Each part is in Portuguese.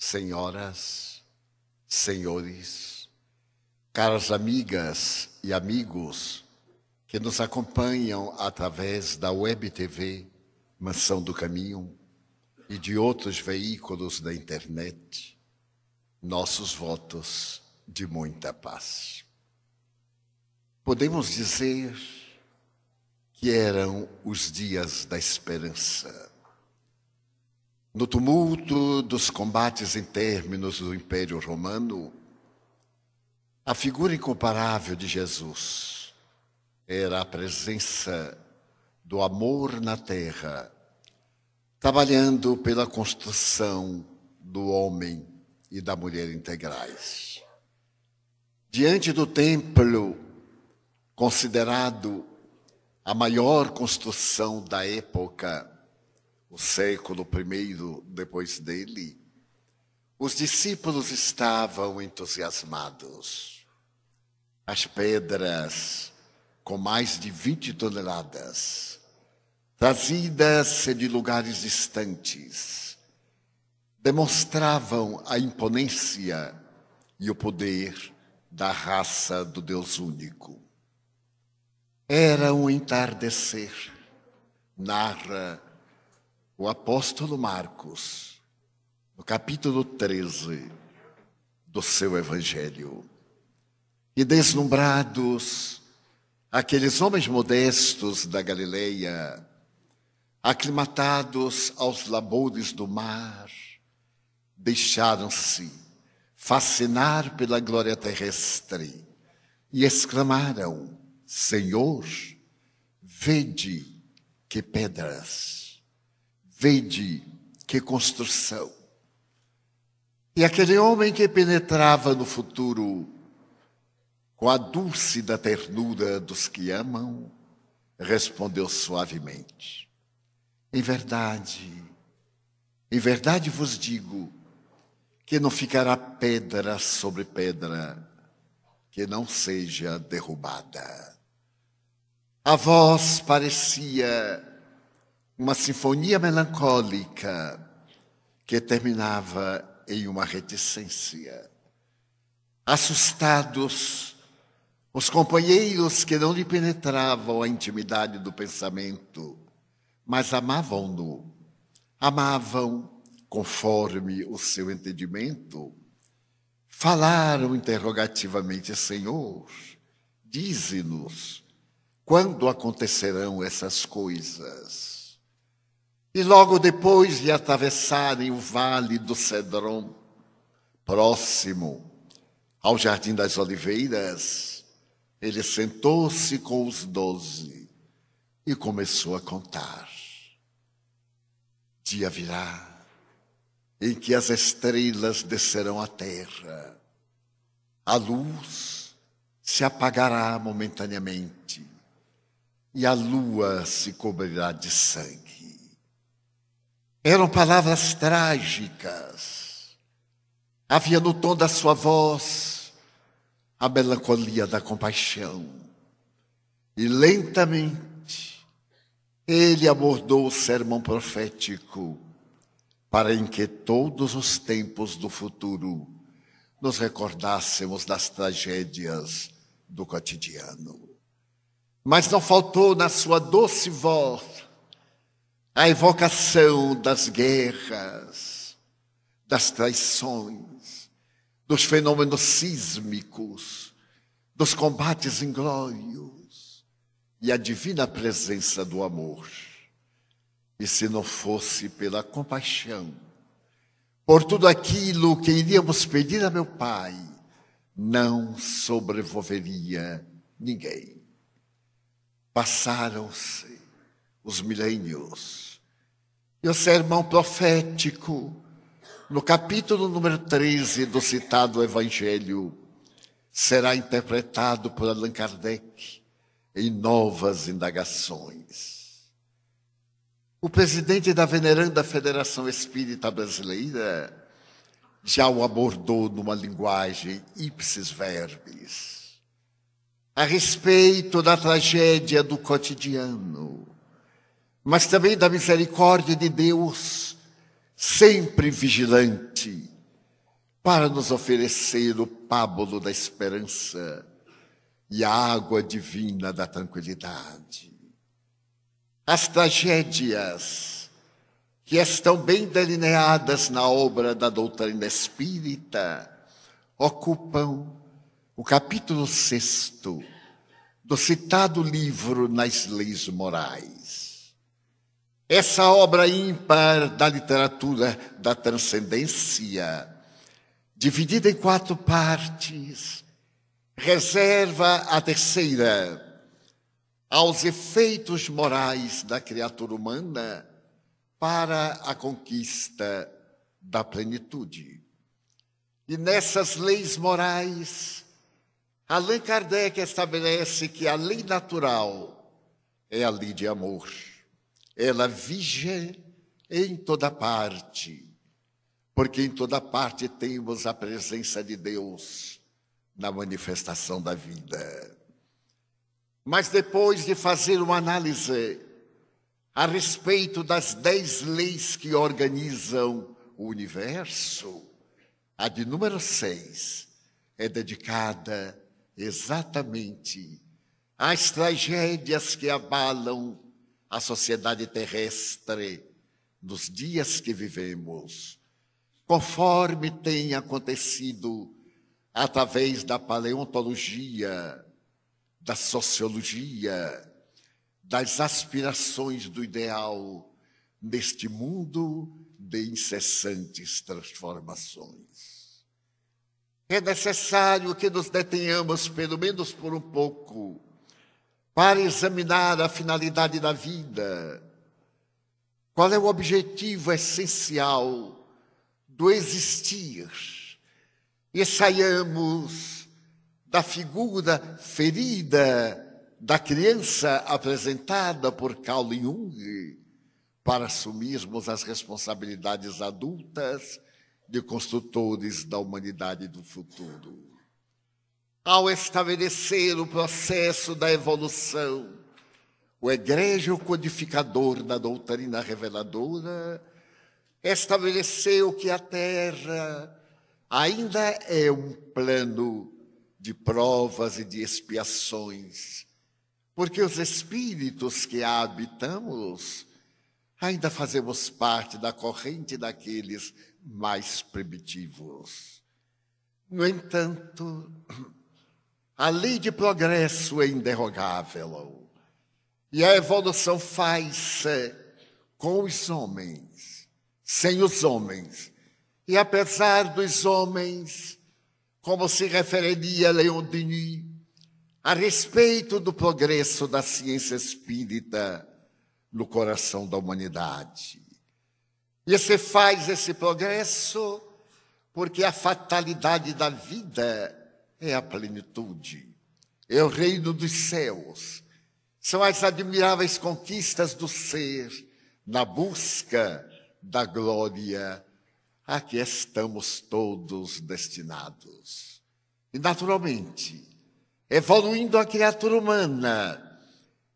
senhoras, senhores, caras amigas e amigos que nos acompanham através da Web TV Mansão do Caminho e de outros veículos da internet, nossos votos de muita paz. Podemos dizer que eram os dias da esperança no tumulto dos combates internos do Império Romano, a figura incomparável de Jesus era a presença do amor na terra, trabalhando pela construção do homem e da mulher integrais. Diante do templo, considerado a maior construção da época, o século I depois dele, os discípulos estavam entusiasmados. As pedras, com mais de 20 toneladas, trazidas de lugares distantes, demonstravam a imponência e o poder da raça do Deus único. Era um entardecer, narra o apóstolo Marcos, no capítulo 13 do seu evangelho. E deslumbrados, aqueles homens modestos da Galileia, aclimatados aos labores do mar, deixaram-se fascinar pela glória terrestre e exclamaram: Senhor, vede que pedras Vede que construção. E aquele homem que penetrava no futuro com a dúlcida ternura dos que amam, respondeu suavemente: Em verdade, em verdade vos digo que não ficará pedra sobre pedra que não seja derrubada. A voz parecia uma sinfonia melancólica que terminava em uma reticência. Assustados, os companheiros que não lhe penetravam a intimidade do pensamento, mas amavam-no, amavam conforme o seu entendimento, falaram interrogativamente: Senhor, dize-nos quando acontecerão essas coisas. E logo depois de atravessarem o vale do Cedron, próximo ao Jardim das Oliveiras, ele sentou-se com os doze e começou a contar. Dia virá em que as estrelas descerão à terra, a luz se apagará momentaneamente e a lua se cobrirá de sangue. Eram palavras trágicas. Havia no tom da sua voz a melancolia da compaixão. E lentamente ele abordou o sermão profético para em que todos os tempos do futuro nos recordássemos das tragédias do cotidiano. Mas não faltou na sua doce voz a evocação das guerras, das traições, dos fenômenos sísmicos, dos combates inglórios e a divina presença do amor. E se não fosse pela compaixão, por tudo aquilo que iríamos pedir a meu Pai, não sobrevolveria ninguém. Passaram-se os milênios. E o sermão profético, no capítulo número 13 do citado Evangelho, será interpretado por Allan Kardec em novas indagações. O presidente da veneranda Federação Espírita Brasileira já o abordou numa linguagem ipsis verbis, a respeito da tragédia do cotidiano, mas também da misericórdia de Deus, sempre vigilante para nos oferecer o pábulo da esperança e a água divina da tranquilidade. As tragédias que estão bem delineadas na obra da doutrina espírita ocupam o capítulo sexto do citado livro Nas Leis Morais. Essa obra ímpar da literatura da transcendência, dividida em quatro partes, reserva a terceira aos efeitos morais da criatura humana para a conquista da plenitude. E nessas leis morais, Allan Kardec estabelece que a lei natural é a lei de amor. Ela vige em toda parte, porque em toda parte temos a presença de Deus na manifestação da vida. Mas depois de fazer uma análise a respeito das dez leis que organizam o universo, a de número seis é dedicada exatamente às tragédias que abalam a sociedade terrestre nos dias que vivemos, conforme tem acontecido através da paleontologia, da sociologia, das aspirações do ideal neste mundo de incessantes transformações. É necessário que nos detenhamos, pelo menos por um pouco, para examinar a finalidade da vida. Qual é o objetivo essencial do existir? e saiamos da figura ferida da criança apresentada por Carl Jung para assumirmos as responsabilidades adultas de construtores da humanidade do futuro. Ao estabelecer o processo da evolução, o egregio codificador da doutrina reveladora estabeleceu que a Terra ainda é um plano de provas e de expiações, porque os espíritos que a habitamos ainda fazemos parte da corrente daqueles mais primitivos. No entanto, a lei de progresso é inderrogável e a evolução faz-se com os homens. Sem os homens, e apesar dos homens, como se referiria Leon Denis, a respeito do progresso da ciência espírita no coração da humanidade. E se faz esse progresso porque a fatalidade da vida é a plenitude, é o reino dos céus, são as admiráveis conquistas do ser na busca da glória a que estamos todos destinados. E, naturalmente, evoluindo a criatura humana,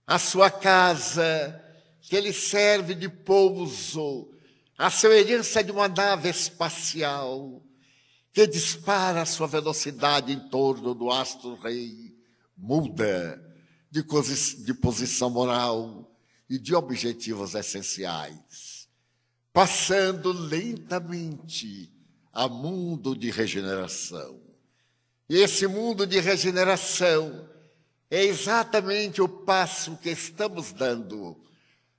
a sua casa, que lhe serve de pouso, a semelhança de uma nave espacial, que dispara a sua velocidade em torno do astro-rei, muda de, de posição moral e de objetivos essenciais passando lentamente a mundo de regeneração. E esse mundo de regeneração é exatamente o passo que estamos dando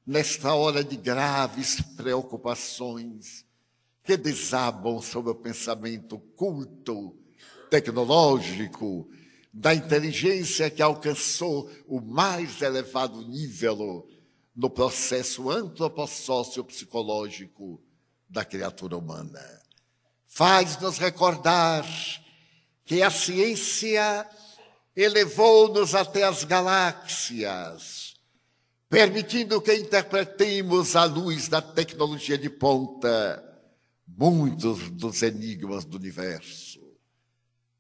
nesta hora de graves preocupações que desabam sobre o pensamento culto, tecnológico, da inteligência que alcançou o mais elevado nível no processo antropossócio-psicológico da criatura humana. Faz-nos recordar que a ciência elevou-nos até as galáxias, permitindo que interpretemos à luz da tecnologia de ponta muitos dos enigmas do universo.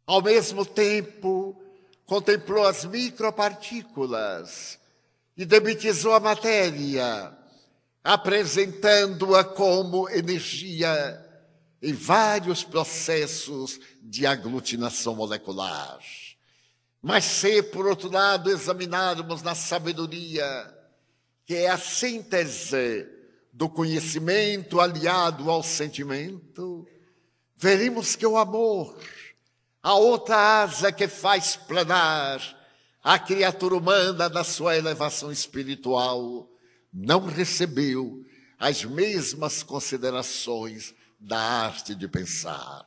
Ao mesmo tempo, contemplou as micropartículas e demitizou a matéria, apresentando-a como energia em vários processos de aglutinação molecular. Mas se, por outro lado, examinarmos na sabedoria, que é a síntese do conhecimento aliado ao sentimento, veremos que o amor, a outra asa que faz planar a criatura humana da sua elevação espiritual, não recebeu as mesmas considerações da arte de pensar.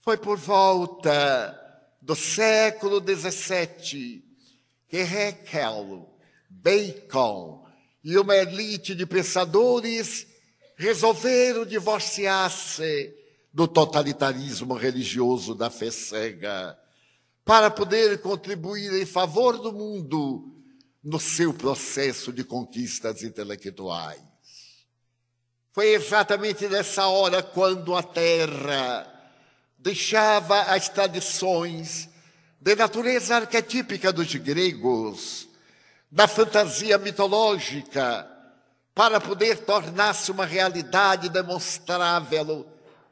Foi por volta do século XVII que Haeckel, Bacon e uma elite de pensadores resolveram divorciar-se do totalitarismo religioso da fé cega para poder contribuir em favor do mundo no seu processo de conquistas intelectuais. Foi exatamente nessa hora quando a Terra deixava as tradições de natureza arquetípica dos gregos, da fantasia mitológica, para poder tornar-se uma realidade demonstrável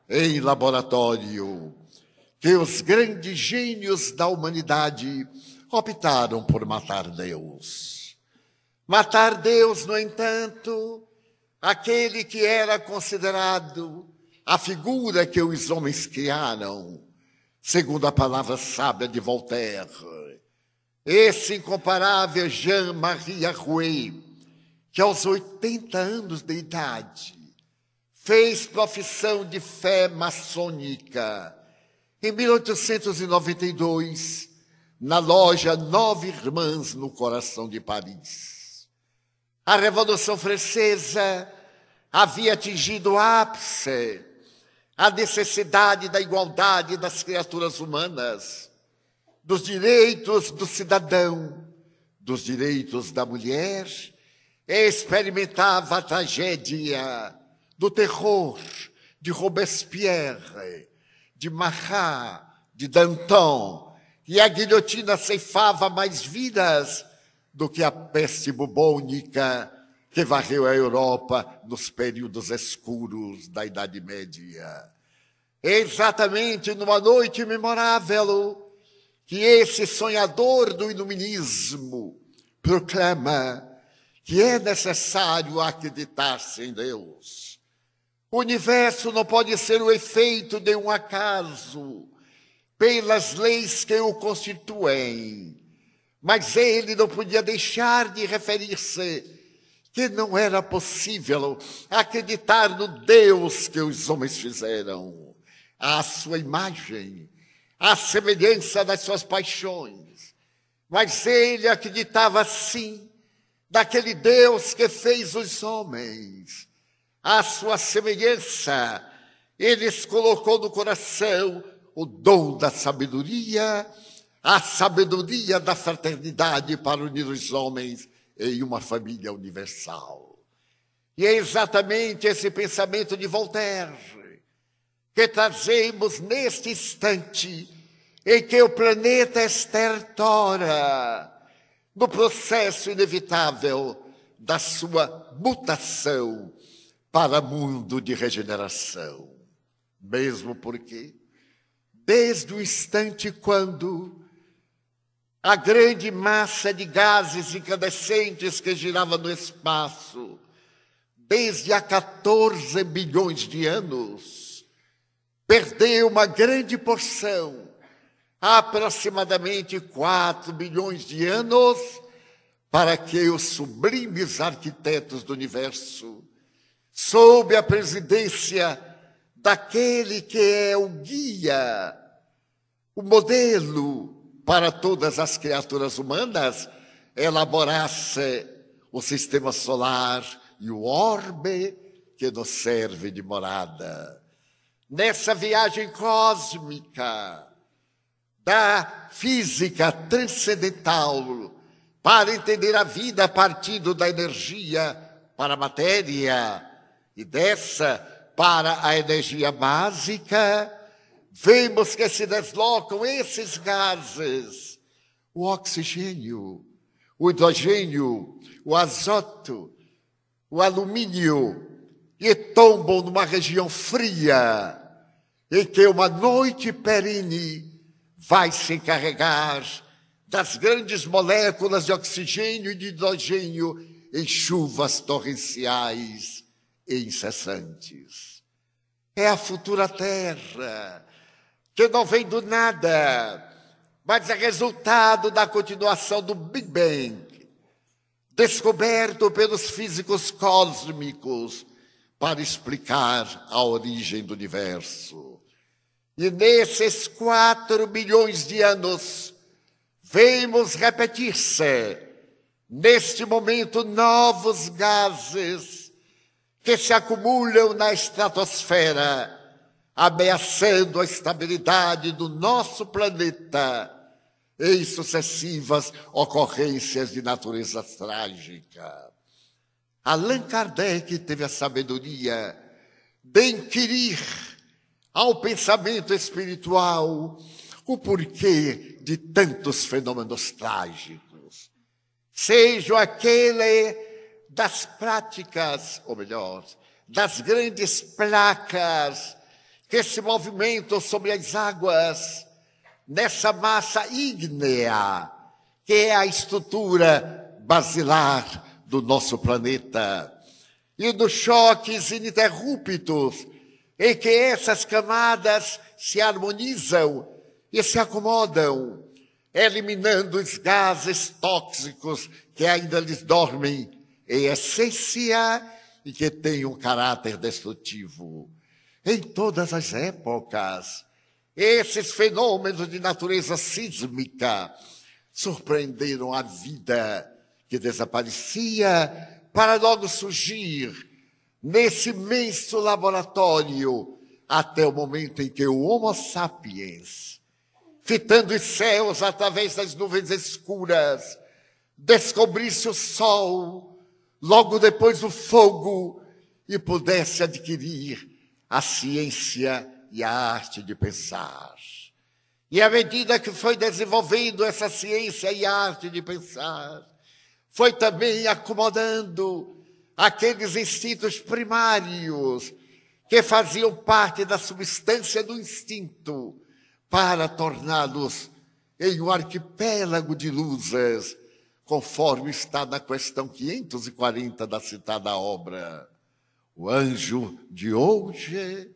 em laboratório, que os grandes gênios da humanidade optaram por matar Deus. Matar Deus, no entanto, aquele que era considerado a figura que os homens criaram, segundo a palavra sábia de Voltaire. Esse incomparável Jean-Marie Arouet, que aos 80 anos de idade fez profissão de fé maçônica. Em 1892, na loja Nove Irmãs, no coração de Paris. A Revolução Francesa havia atingido o ápice, a necessidade da igualdade das criaturas humanas, dos direitos do cidadão, dos direitos da mulher, e experimentava a tragédia do terror de Robespierre, de Marat, de Danton, e a guilhotina ceifava mais vidas do que a peste bubônica que varreu a Europa nos períodos escuros da Idade Média. Exatamente numa noite memorável que esse sonhador do iluminismo proclama que é necessário acreditar-se em Deus. O universo não pode ser o efeito de um acaso, pelas leis que o constituem. Mas ele não podia deixar de referir-se que não era possível acreditar no Deus que os homens fizeram, à sua imagem, à semelhança das suas paixões. Mas ele acreditava sim daquele Deus que fez os homens, à sua semelhança. Ele colocou no coração o dom da sabedoria, a sabedoria da fraternidade para unir os homens em uma família universal. E é exatamente esse pensamento de Voltaire que trazemos neste instante em que o planeta estertora no processo inevitável da sua mutação para mundo de regeneração. Mesmo porque desde o instante quando a grande massa de gases incandescentes que girava no espaço, desde há 14 bilhões de anos, perdeu uma grande porção, aproximadamente 4 bilhões de anos, para que os sublimes arquitetos do universo, sob a presidência daquele que é o guia o modelo para todas as criaturas humanas elaborasse o sistema solar e o orbe que nos serve de morada. Nessa viagem cósmica da física transcendental para entender a vida a partir da energia para a matéria e dessa para a energia básica, vemos que se deslocam esses gases, o oxigênio, o hidrogênio, o azoto, o alumínio, e tombam numa região fria, em que uma noite perene vai se encarregar das grandes moléculas de oxigênio e de hidrogênio em chuvas torrenciais e incessantes. É a futura Terra, que não vem do nada, mas é resultado da continuação do Big Bang, descoberto pelos físicos cósmicos para explicar a origem do universo. E nesses quatro milhões de anos, vemos repetir-se, neste momento, novos gases que se acumulam na estratosfera, ameaçando a estabilidade do nosso planeta em sucessivas ocorrências de natureza trágica. Allan Kardec teve a sabedoria de inquirir ao pensamento espiritual o porquê de tantos fenômenos trágicos. Seja aquele das práticas, ou melhor, das grandes placas que se movimentam sobre as águas, nessa massa ígnea, que é a estrutura basilar do nosso planeta, e dos choques ininterruptos em que essas camadas se harmonizam e se acomodam, eliminando os gases tóxicos que ainda lhes dormem em essência e que têm um caráter destrutivo. Em todas as épocas, esses fenômenos de natureza sísmica surpreenderam a vida que desaparecia para logo surgir nesse imenso laboratório até o momento em que o Homo sapiens, fitando os céus através das nuvens escuras, descobrisse o sol, logo depois o fogo, e pudesse adquirir a ciência e a arte de pensar. E à medida que foi desenvolvendo essa ciência e arte de pensar, foi também acomodando aqueles instintos primários que faziam parte da substância do instinto para torná-los em um arquipélago de luzes, conforme está na questão 540 da citada obra. O anjo de hoje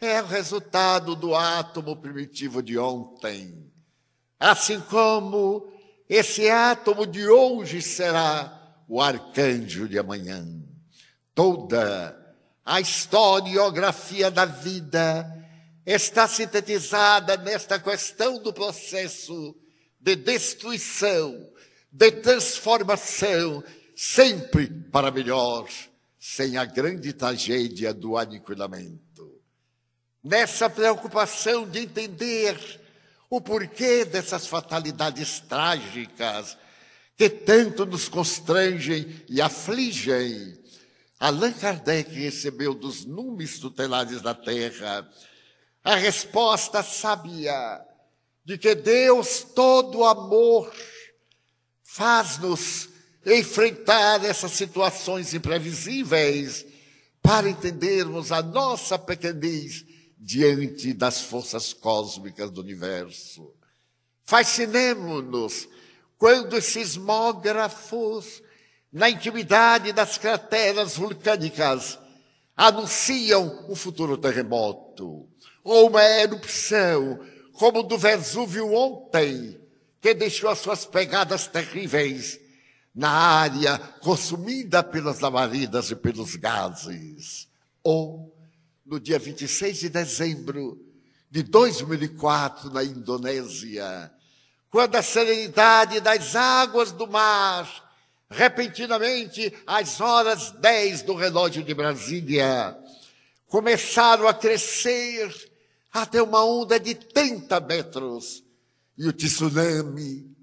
é o resultado do átomo primitivo de ontem, assim como esse átomo de hoje será o arcanjo de amanhã. Toda a historiografia da vida está sintetizada nesta questão do processo de destruição, de transformação, sempre para melhor, sem a grande tragédia do aniquilamento. Nessa preocupação de entender o porquê dessas fatalidades trágicas que tanto nos constrangem e afligem. Allan Kardec recebeu dos numes tutelares da terra a resposta sábia de que Deus, todo amor, faz-nos enfrentar essas situações imprevisíveis para entendermos a nossa pequenez diante das forças cósmicas do universo. Fascinemos-nos quando os sismógrafos, na intimidade das crateras vulcânicas, anunciam um futuro terremoto, ou uma erupção, como do Vesúvio ontem, que deixou as suas pegadas terríveis na área consumida pelas lavaridas e pelos gases. Ou no dia 26 de dezembro de 2004, na Indonésia, quando a serenidade das águas do mar, repentinamente, às horas 10 do relógio de Brasília, começaram a crescer até uma onda de 30 metros. E o tsunami,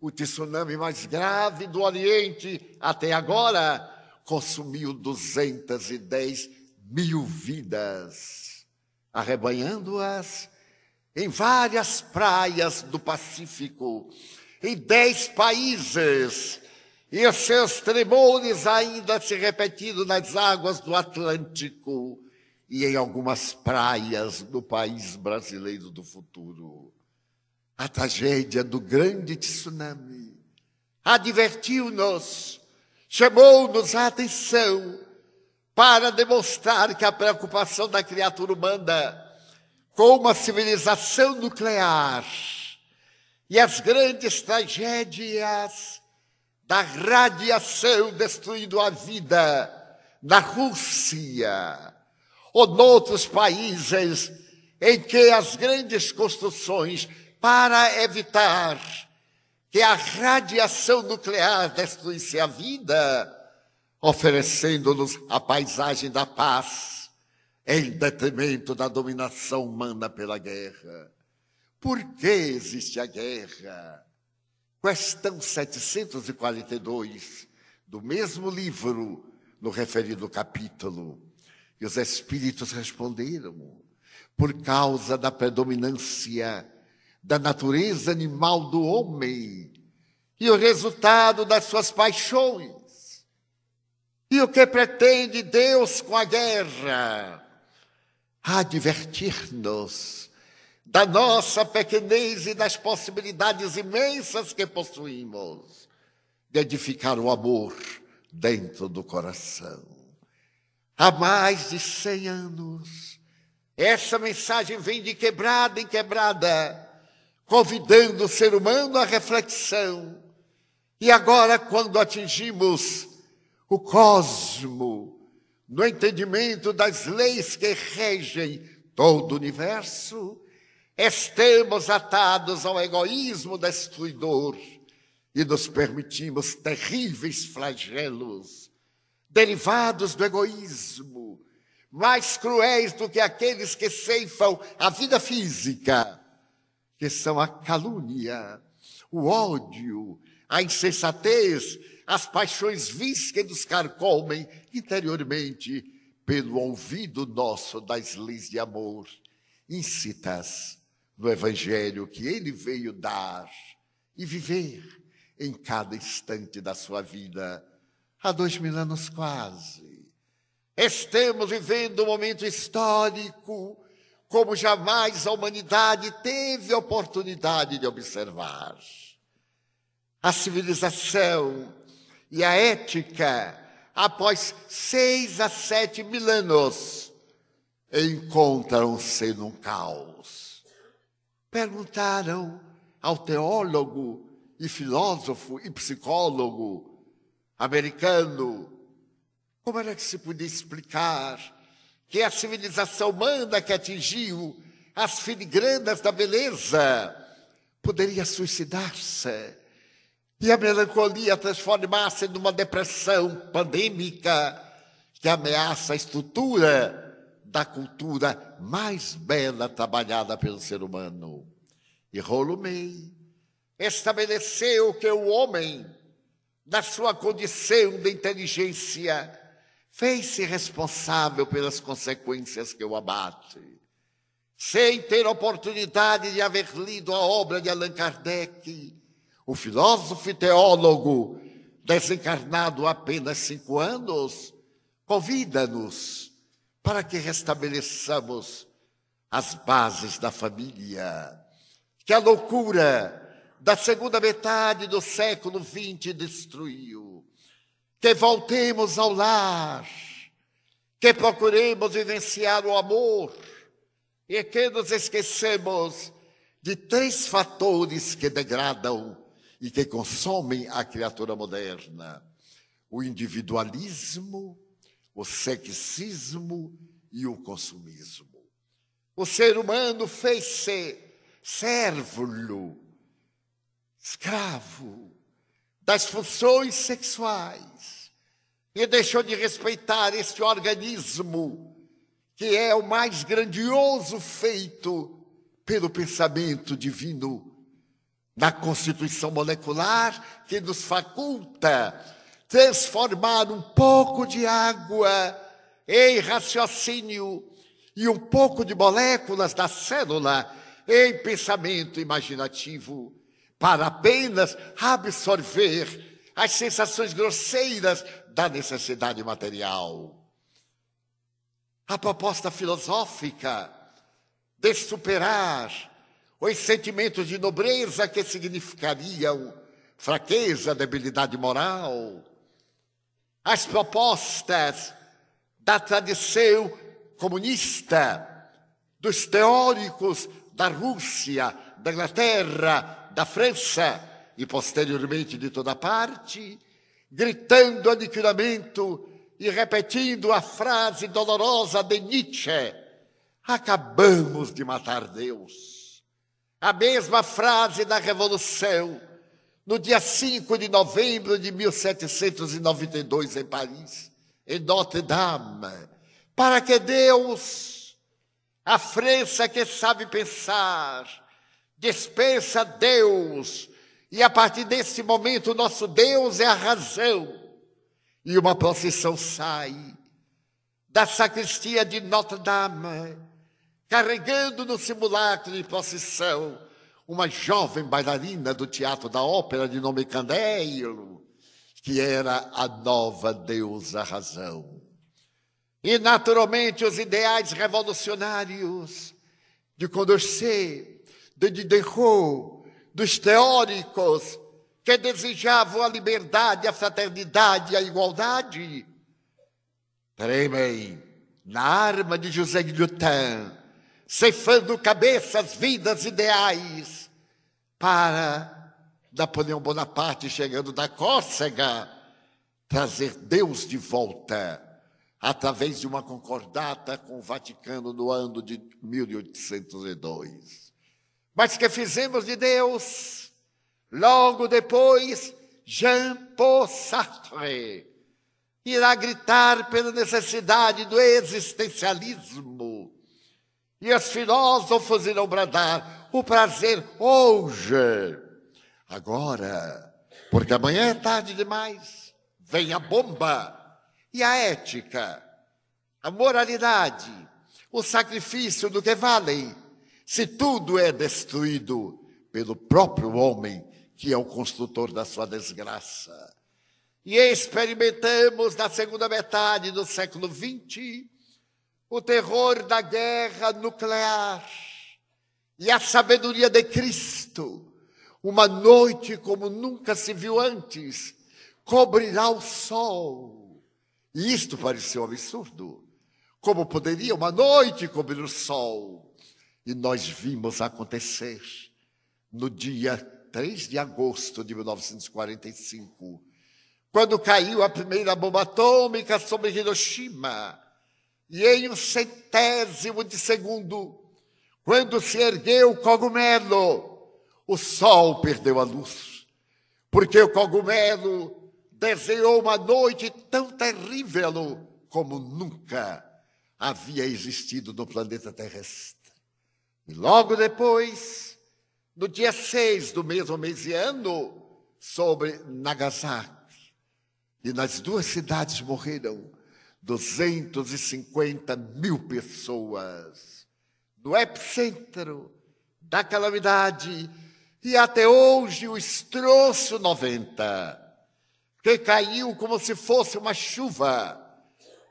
o tsunami mais grave do Oriente até agora, consumiu 210 mil vidas, arrebanhando-as em várias praias do Pacífico, em dez países, e os seus tremores ainda se repetindo nas águas do Atlântico e em algumas praias do país brasileiro do futuro. A tragédia do grande tsunami advertiu-nos, chamou-nos a atenção para demonstrar que a preocupação da criatura humana com uma civilização nuclear. E as grandes tragédias da radiação destruindo a vida na Rússia ou noutros países em que as grandes construções para evitar que a radiação nuclear destruísse a vida, oferecendo-nos a paisagem da paz em detrimento da dominação humana pela guerra. Por que existe a guerra? Questão 742 do mesmo livro, no referido capítulo. E os espíritos responderam: por causa da predominância da natureza animal do homem e o resultado das suas paixões. E o que pretende Deus com a guerra? Advertir-nos da nossa pequenez e das possibilidades imensas que possuímos de edificar o amor dentro do coração. Há mais de cem anos, essa mensagem vem de quebrada em quebrada, convidando o ser humano à reflexão. E agora, quando atingimos o cosmo, no entendimento das leis que regem todo o universo, estamos atados ao egoísmo destruidor e nos permitimos terríveis flagelos derivados do egoísmo, mais cruéis do que aqueles que ceifam a vida física, que são a calúnia, o ódio, a insensatez, as paixões vis que nos carcomem interiormente pelo ouvido nosso das leis de amor, incitas no Evangelho que ele veio dar e viver em cada instante da sua vida, há dois mil anos quase. Estamos vivendo um momento histórico como jamais a humanidade teve oportunidade de observar. A civilização e a ética, após seis a sete mil anos, encontram-se num caos. Perguntaram ao teólogo e filósofo e psicólogo americano como era que se podia explicar que a civilização humana que atingiu as filigranas da beleza poderia suicidar-se e a melancolia transformar-se numa depressão pandêmica que ameaça a estrutura da cultura mais bela trabalhada pelo ser humano. E Rolomei estabeleceu que o homem, na sua condição de inteligência, fez-se responsável pelas consequências que o abate. Sem ter oportunidade de haver lido a obra de Allan Kardec, o filósofo e teólogo, desencarnado há apenas cinco anos, convida-nos para que restabeleçamos as bases da família, que a loucura da segunda metade do século XX destruiu, que voltemos ao lar, que procuremos vivenciar o amor. E que nos esquecemos de três fatores que degradam e que consomem a criatura moderna: o individualismo, o sexismo e o consumismo. O ser humano fez-se servo, escravo das funções sexuais e deixou de respeitar este organismo que é o mais grandioso feito pelo pensamento divino na constituição molecular que nos faculta transformar um pouco de água em raciocínio e um pouco de moléculas da célula em pensamento imaginativo, para apenas absorver as sensações grosseiras da necessidade material. A proposta filosófica de superar os sentimentos de nobreza que significariam fraqueza, debilidade moral. As propostas da tradição comunista, dos teóricos da Rússia, da Inglaterra, da França e posteriormente de toda parte, gritando aniquilamento e repetindo a frase dolorosa de Nietzsche: Acabamos de matar Deus. A mesma frase da Revolução, no dia 5 de novembro de 1792, em Paris, em Notre-Dame, para que Deus, a França que sabe pensar, dispensa Deus, e a partir desse momento, nosso Deus é a razão e uma procissão sai da sacristia de Notre-Dame, carregando no simulacro de procissão uma jovem bailarina do Teatro da Ópera de nome Candeiro, que era a nova deusa razão. E, naturalmente, os ideais revolucionários de Condorcet, de Diderot, dos teóricos que desejavam a liberdade, a fraternidade a igualdade, tremem na arma de José Guillotin, ceifando cabeças, vidas, ideais, para Napoleão Bonaparte, chegando da Córcega, trazer Deus de volta, através de uma concordata com o Vaticano no ano de 1802. Mas que fizemos de Deus? Logo depois, Jean-Paul Sartre irá gritar pela necessidade do existencialismo. E os filósofos irão bradar o prazer hoje, agora, porque amanhã é tarde demais. Vem a bomba e a ética, a moralidade, o sacrifício do que vale, se tudo é destruído pelo próprio homem que é o construtor da sua desgraça. E experimentamos na segunda metade do século XX o terror da guerra nuclear e a sabedoria de Cristo. Uma noite como nunca se viu antes, cobrirá o sol. E isto pareceu absurdo. Como poderia uma noite cobrir o sol? E nós vimos acontecer no dia 3 de agosto de 1945, quando caiu a primeira bomba atômica sobre Hiroshima, e em um centésimo de segundo, quando se ergueu o cogumelo, o sol perdeu a luz, porque o cogumelo desenhou uma noite tão terrível como nunca havia existido no planeta terrestre. E logo depois, no dia 6 do mesmo mês e ano, sobre Nagasaki. E nas duas cidades morreram 250 mil pessoas. No epicentro da calamidade, e até hoje o estroço 90, que caiu como se fosse uma chuva,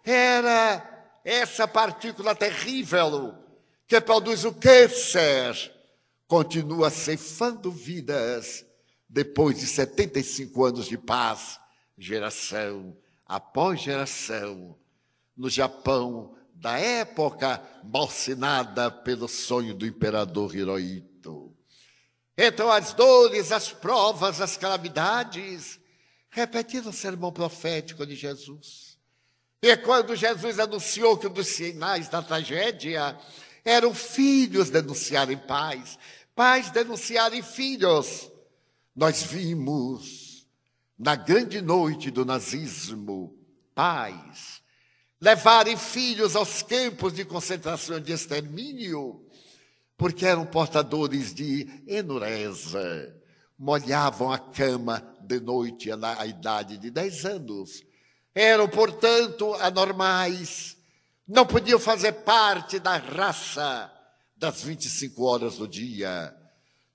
era essa partícula terrível que produz o câncer. Continua ceifando vidas depois de 75 anos de paz, geração após geração, no Japão da época malsinada pelo sonho do imperador Hirohito. Então, as dores, as provas, as calamidades, repetindo o sermão profético de Jesus. E quando Jesus anunciou que um dos sinais da tragédia eram filhos denunciarem pais, pais denunciarem filhos. Nós vimos na grande noite do nazismo pais levarem filhos aos campos de concentração de extermínio, porque eram portadores de enureza, molhavam a cama de noite na idade de 10 anos. Eram, portanto, anormais, não podiam fazer parte da raça das 25 horas do dia.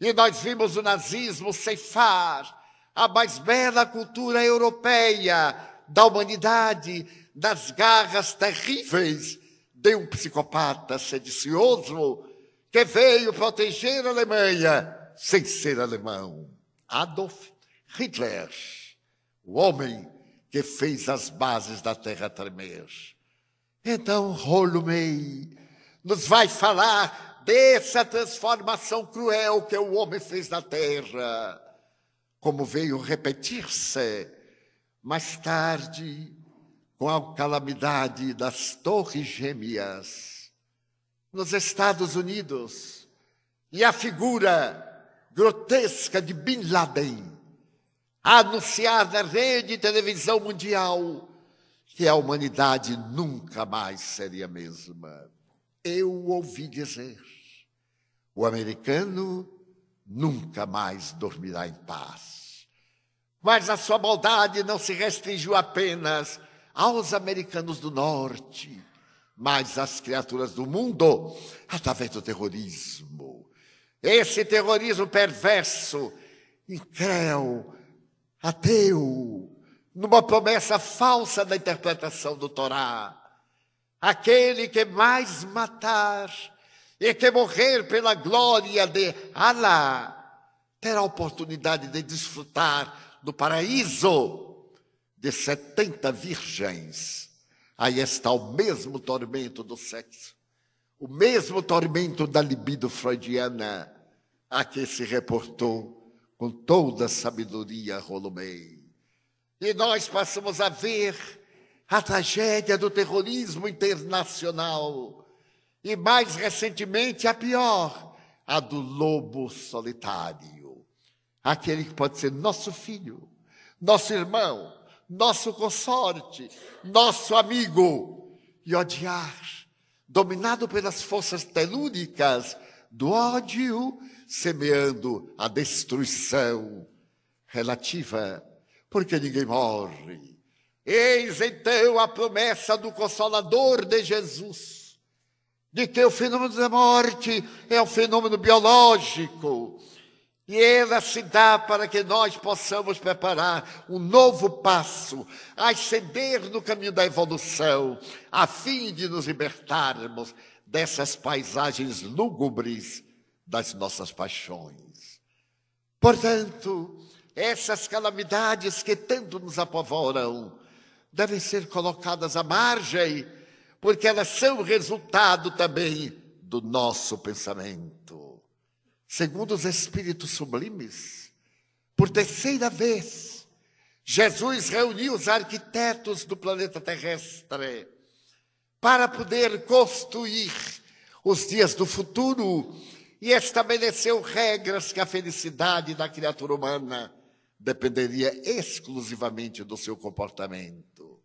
E nós vimos o nazismo ceifar a mais bela cultura europeia da humanidade, das garras terríveis de um psicopata sedicioso que veio proteger a Alemanha sem ser alemão. Adolf Hitler, o homem que fez as bases da terra tremer. Então, Holmei nos vai falar dessa transformação cruel que o homem fez na terra, como veio repetir-se mais tarde com a calamidade das Torres Gêmeas nos Estados Unidos e a figura grotesca de Bin Laden a anunciar na rede de televisão mundial que a humanidade nunca mais seria a mesma. Eu ouvi dizer: o americano nunca mais dormirá em paz. Mas a sua maldade não se restringiu apenas aos americanos do norte, mas às criaturas do mundo através do terrorismo. Esse terrorismo perverso, incréu, ateu, numa promessa falsa da interpretação do Torá. Aquele que mais matar e que morrer pela glória de Allah terá a oportunidade de desfrutar do paraíso de 70 virgens. Aí está o mesmo tormento do sexo, o mesmo tormento da libido freudiana a que se reportou com toda a sabedoria Rolomei. E nós passamos a ver a tragédia do terrorismo internacional e, mais recentemente, a pior, a do lobo solitário. Aquele que pode ser nosso filho, nosso irmão, nosso consorte, nosso amigo, e odiar, dominado pelas forças telúricas do ódio, semeando a destruição relativa, porque ninguém morre. Eis então a promessa do Consolador de Jesus, de que o fenômeno da morte é um fenômeno biológico, e ela se dá para que nós possamos preparar um novo passo, ascender no caminho da evolução, a fim de nos libertarmos dessas paisagens lúgubres das nossas paixões. Portanto, essas calamidades que tanto nos apavoram devem ser colocadas à margem, porque elas são resultado também do nosso pensamento segundo os Espíritos sublimes, por terceira vez, Jesus reuniu os arquitetos do planeta terrestre para poder construir os dias do futuro e estabeleceu regras que a felicidade da criatura humana dependeria exclusivamente do seu comportamento,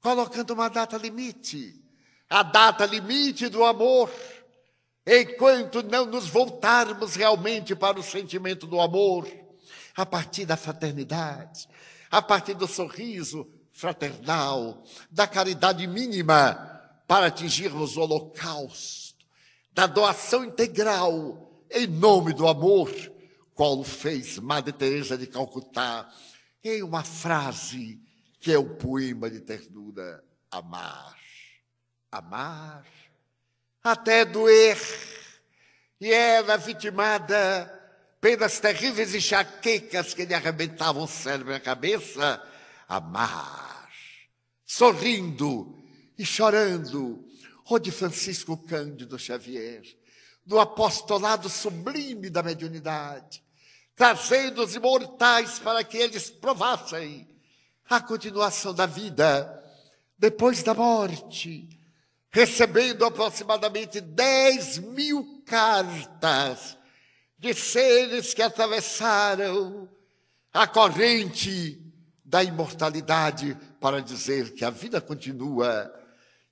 colocando uma data limite, a data limite do amor enquanto não nos voltarmos realmente para o sentimento do amor, a partir da fraternidade, a partir do sorriso fraternal, da caridade mínima, para atingirmos o holocausto, da doação integral em nome do amor, qual fez Madre Teresa de Calcutá em uma frase que é um poema de ternura: amar, amar até doer. E era vitimada pelas terríveis enxaquecas que lhe arrebentavam o cérebro e a cabeça, amar, sorrindo e chorando, o de Francisco Cândido Xavier, do apostolado sublime da mediunidade, trazendo os imortais para que eles provassem a continuação da vida depois da morte recebendo aproximadamente 10 mil cartas de seres que atravessaram a corrente da imortalidade para dizer que a vida continua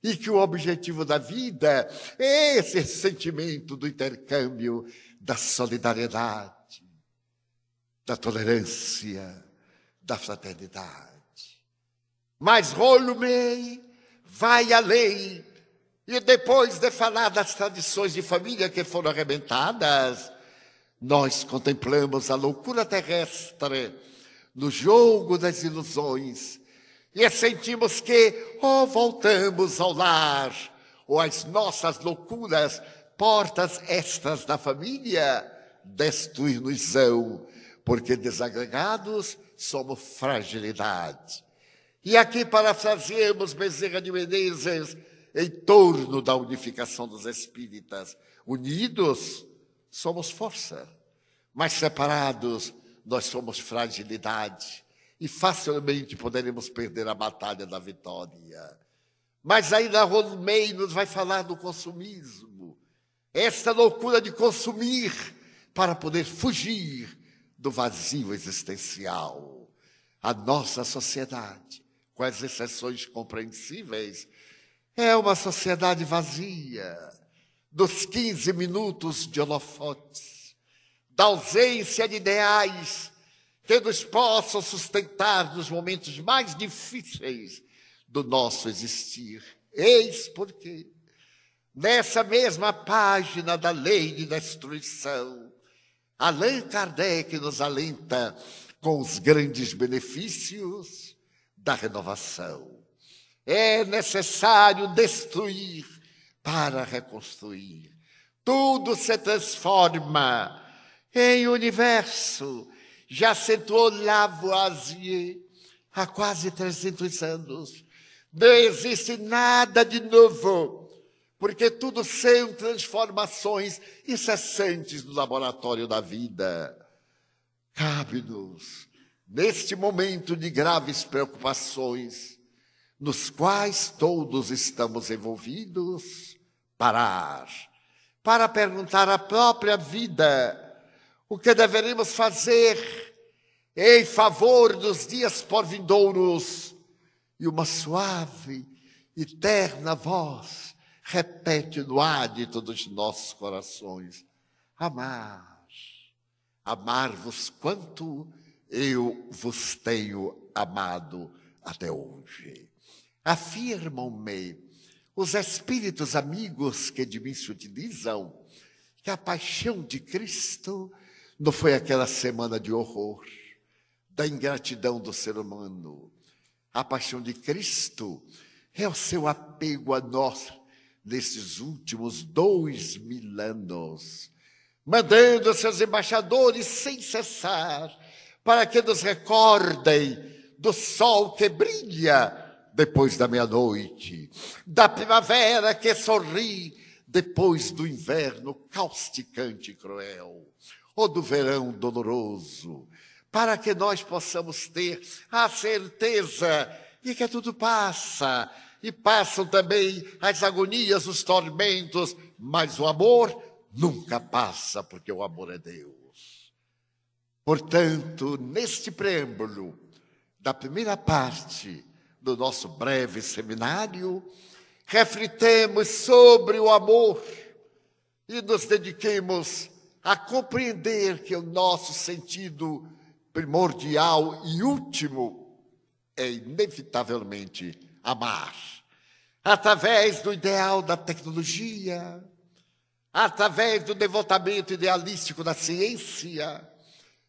e que o objetivo da vida é esse sentimento do intercâmbio, da solidariedade, da tolerância, da fraternidade. Mas Rolumei vai além e depois de falar das tradições de família que foram arrebentadas, nós contemplamos a loucura terrestre no jogo das ilusões e sentimos que ou voltamos ao lar ou às nossas loucuras, portas estas da família, destruir-nos-ão, porque desagregados somos fragilidade. E aqui parafraseamos Bezerra de Menezes em torno da unificação dos espíritas. Unidos somos força, mas separados nós somos fragilidade e facilmente poderemos perder a batalha da vitória. Mas ainda Romei nos vai falar do consumismo, esta loucura de consumir para poder fugir do vazio existencial. A nossa sociedade, com as exceções compreensíveis, é uma sociedade vazia dos 15 minutos de holofotes, da ausência de ideais que nos possam sustentar nos momentos mais difíceis do nosso existir. Eis porque, nessa mesma página da lei de destruição, Allan Kardec nos alenta com os grandes benefícios da renovação. É necessário destruir para reconstruir. Tudo se transforma em universo. Já acentuou Lavoisier há quase 300 anos. Não existe nada de novo porque tudo são transformações incessantes no laboratório da vida. Cabe-nos, neste momento de graves preocupações, nos quais todos estamos envolvidos, parar, para perguntar à própria vida o que deveríamos fazer em favor dos dias por vindouros e uma suave e terna voz repete no hálito dos nossos corações: amar, amar-vos quanto eu vos tenho amado até hoje. Afirmam-me os espíritos amigos que de mim se utilizam que a paixão de Cristo não foi aquela semana de horror, da ingratidão do ser humano. A paixão de Cristo é o seu apego a nós, nesses últimos dois mil anos, mandando seus embaixadores sem cessar, para que nos recordem do sol que brilha depois da meia-noite, da primavera que sorri depois do inverno causticante e cruel, ou do verão doloroso, para que nós possamos ter a certeza de que tudo passa, e passam também as agonias, os tormentos, mas o amor nunca passa, porque o amor é Deus. Portanto, neste preâmbulo da primeira parte do nosso breve seminário, refletemos sobre o amor e nos dediquemos a compreender que o nosso sentido primordial e último é inevitavelmente amar. Através do ideal da tecnologia, através do devotamento idealístico da ciência,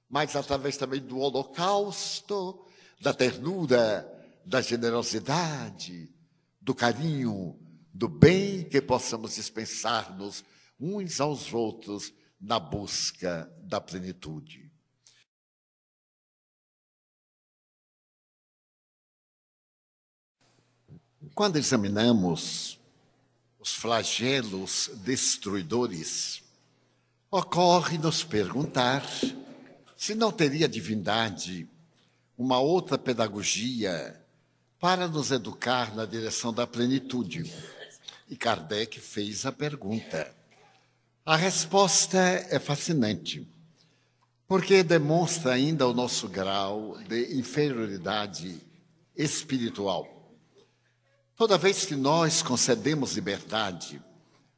mas através também do holocausto, da ternura, da generosidade, do carinho, do bem que possamos dispensar-nos uns aos outros na busca da plenitude. Quando examinamos os flagelos destruidores, ocorre nos perguntar se não teria divindade uma outra pedagogia para nos educar na direção da plenitude. E Kardec fez a pergunta. A resposta é fascinante, porque demonstra ainda o nosso grau de inferioridade espiritual. Toda vez que nós concedemos liberdade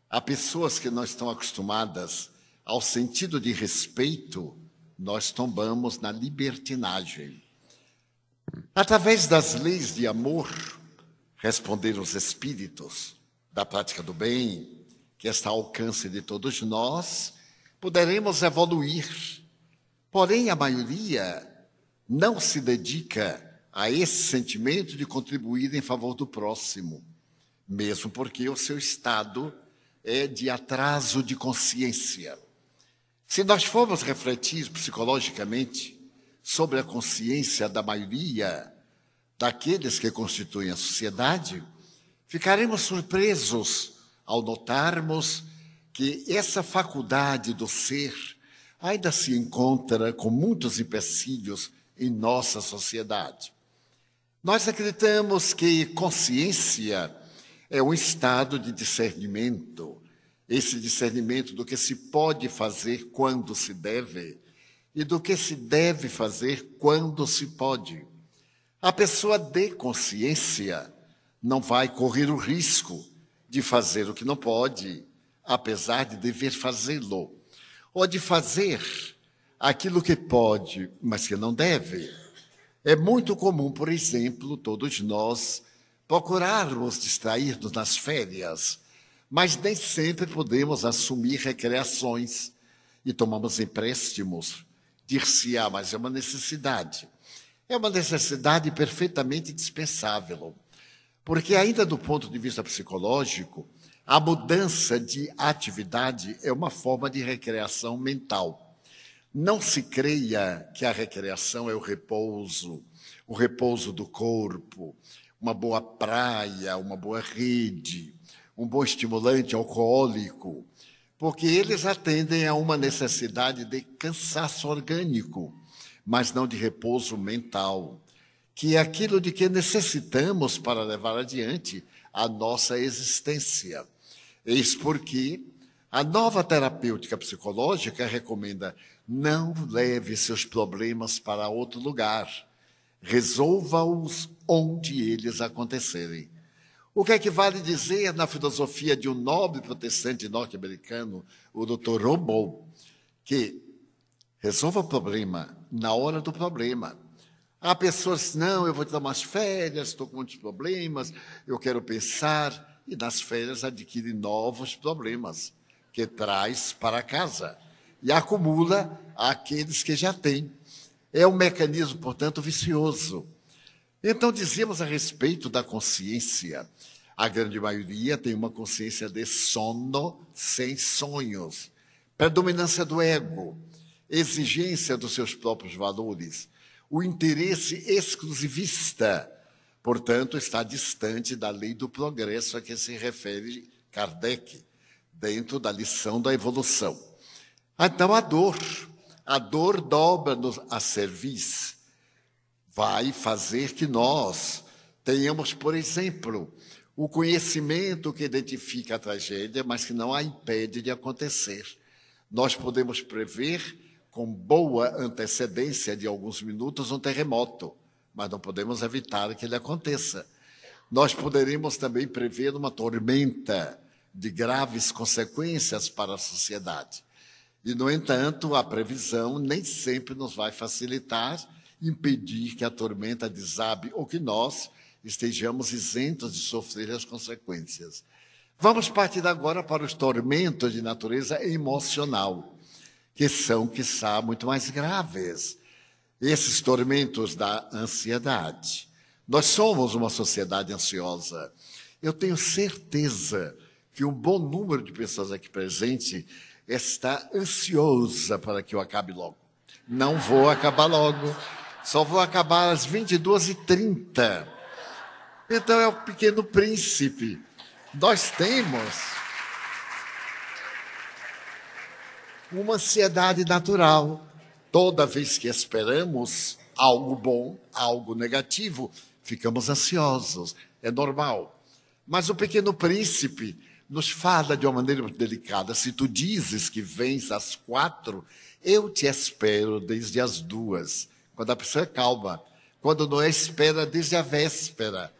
a pessoas que não estão acostumadas ao sentido de respeito, nós tombamos na libertinagem. Através das leis de amor, responder os espíritos da prática do bem, que está ao alcance de todos nós, poderemos evoluir. Porém, a maioria não se dedica a esse sentimento de contribuir em favor do próximo, mesmo porque o seu estado é de atraso de consciência. Se nós formos refletir psicologicamente sobre a consciência da maioria daqueles que constituem a sociedade, ficaremos surpresos ao notarmos que essa faculdade do ser ainda se encontra com muitos empecilhos em nossa sociedade. Nós acreditamos que consciência é um estado de discernimento, esse discernimento do que se pode fazer quando se deve e do que se deve fazer quando se pode. A pessoa de consciência não vai correr o risco de fazer o que não pode, apesar de dever fazê-lo, ou de fazer aquilo que pode, mas que não deve. É muito comum, por exemplo, todos nós procurarmos distrair-nos nas férias, mas nem sempre podemos assumir recreações e tomamos empréstimos. Dir-se-á, mas é uma necessidade. É uma necessidade perfeitamente dispensável, porque, ainda do ponto de vista psicológico, a mudança de atividade é uma forma de recreação mental. Não se creia que a recreação é o repouso, o repouso do corpo, uma boa praia, uma boa rede, um bom estimulante alcoólico, porque eles atendem a uma necessidade de cansaço orgânico, mas não de repouso mental, que é aquilo de que necessitamos para levar adiante a nossa existência. Eis porque a nova terapêutica psicológica recomenda não leve seus problemas para outro lugar. Resolva-os onde eles acontecerem. O que é que vale dizer na filosofia de um nobre protestante norte-americano, o Dr. Robo, que resolva o problema na hora do problema. Há pessoas, não, eu vou dar umas férias, estou com muitos problemas, eu quero pensar, e nas férias adquire novos problemas que traz para casa e acumula aqueles que já têm. É um mecanismo, portanto, vicioso. Então, dizemos a respeito da consciência. A grande maioria tem uma consciência de sono sem sonhos, predominância do ego, exigência dos seus próprios valores, o interesse exclusivista, portanto, está distante da lei do progresso a que se refere Kardec, dentro da lição da evolução. Então, a dor, a dor dobra-nos a serviço, vai fazer que nós tenhamos, por exemplo, o conhecimento que identifica a tragédia, mas que não a impede de acontecer. Nós podemos prever com boa antecedência de alguns minutos um terremoto, mas não podemos evitar que ele aconteça. Nós poderíamos também prever uma tormenta de graves consequências para a sociedade. E, no entanto, a previsão nem sempre nos vai facilitar impedir que a tormenta desabe ou que nós estejamos isentos de sofrer as consequências. Vamos partir agora para os tormentos de natureza emocional, que são, quiçá, muito mais graves. Esses tormentos da ansiedade. Nós somos uma sociedade ansiosa. Eu tenho certeza que um bom número de pessoas aqui presentes está ansiosa para que eu acabe logo. Não vou acabar logo, só vou acabar às 22h30. Então é o pequeno príncipe. Nós temos uma ansiedade natural. Toda vez que esperamos algo bom, algo negativo, ficamos ansiosos. É normal. Mas o pequeno príncipe nos fala de uma maneira muito delicada. Se tu dizes que vens às quatro, eu te espero desde as duas. Quando a pessoa é calma. Quando não é, espera desde a véspera.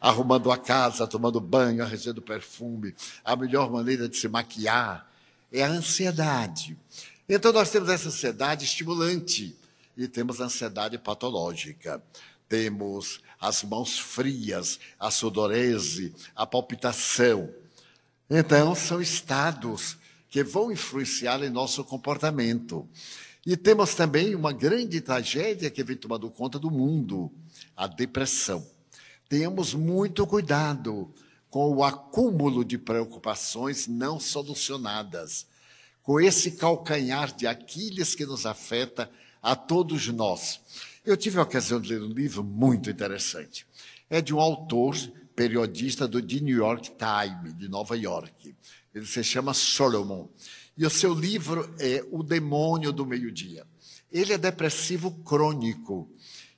Arrumando a casa, tomando banho, arranjando perfume. A melhor maneira de se maquiar é a ansiedade. Então nós temos essa ansiedade estimulante e temos a ansiedade patológica. Temos as mãos frias, a sudorese, a palpitação. Então, são estados que vão influenciar em nosso comportamento. E temos também uma grande tragédia que vem tomando conta do mundo, a depressão. Tenhamos muito cuidado com o acúmulo de preocupações não solucionadas, com esse calcanhar de Aquiles que nos afeta a todos nós. Eu tive a ocasião de ler um livro muito interessante. É de um autor, periodista do The New York Times, de Nova York. Ele se chama Solomon. E o seu livro é O Demônio do Meio-Dia. Ele é depressivo crônico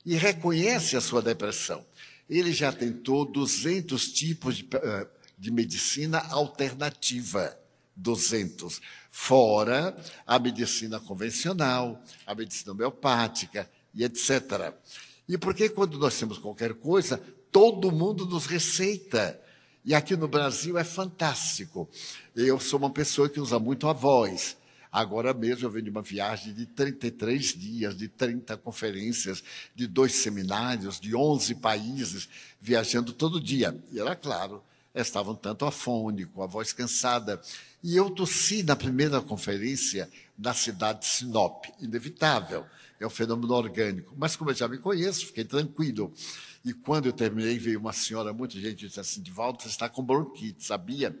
e reconhece a sua depressão. Ele já tentou 200 tipos de, eh, de medicina alternativa. 200. Fora a medicina convencional, a medicina homeopática e etc. E porque quando nós temos qualquer coisa, todo mundo nos receita. E aqui no Brasil é fantástico. Eu sou uma pessoa que usa muito a voz. Agora mesmo eu venho de uma viagem de 33 dias, de 30 conferências, de dois seminários, de 11 países, viajando todo dia. E era claro, estavam tanto afônico, a voz cansada. E eu tossi na primeira conferência na cidade de Sinop, inevitável, é um fenômeno orgânico. Mas como eu já me conheço, fiquei tranquilo. E quando eu terminei, veio uma senhora, muita gente disse assim, volta, você está com bronquite, sabia?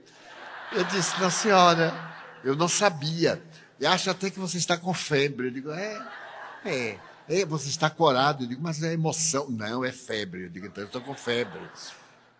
Eu disse, não senhora, eu não sabia. E acho até que você está com febre. Eu digo, é, é, é, você está corado. Eu digo, mas é emoção. Não, é febre. Eu digo, então eu estou com febre.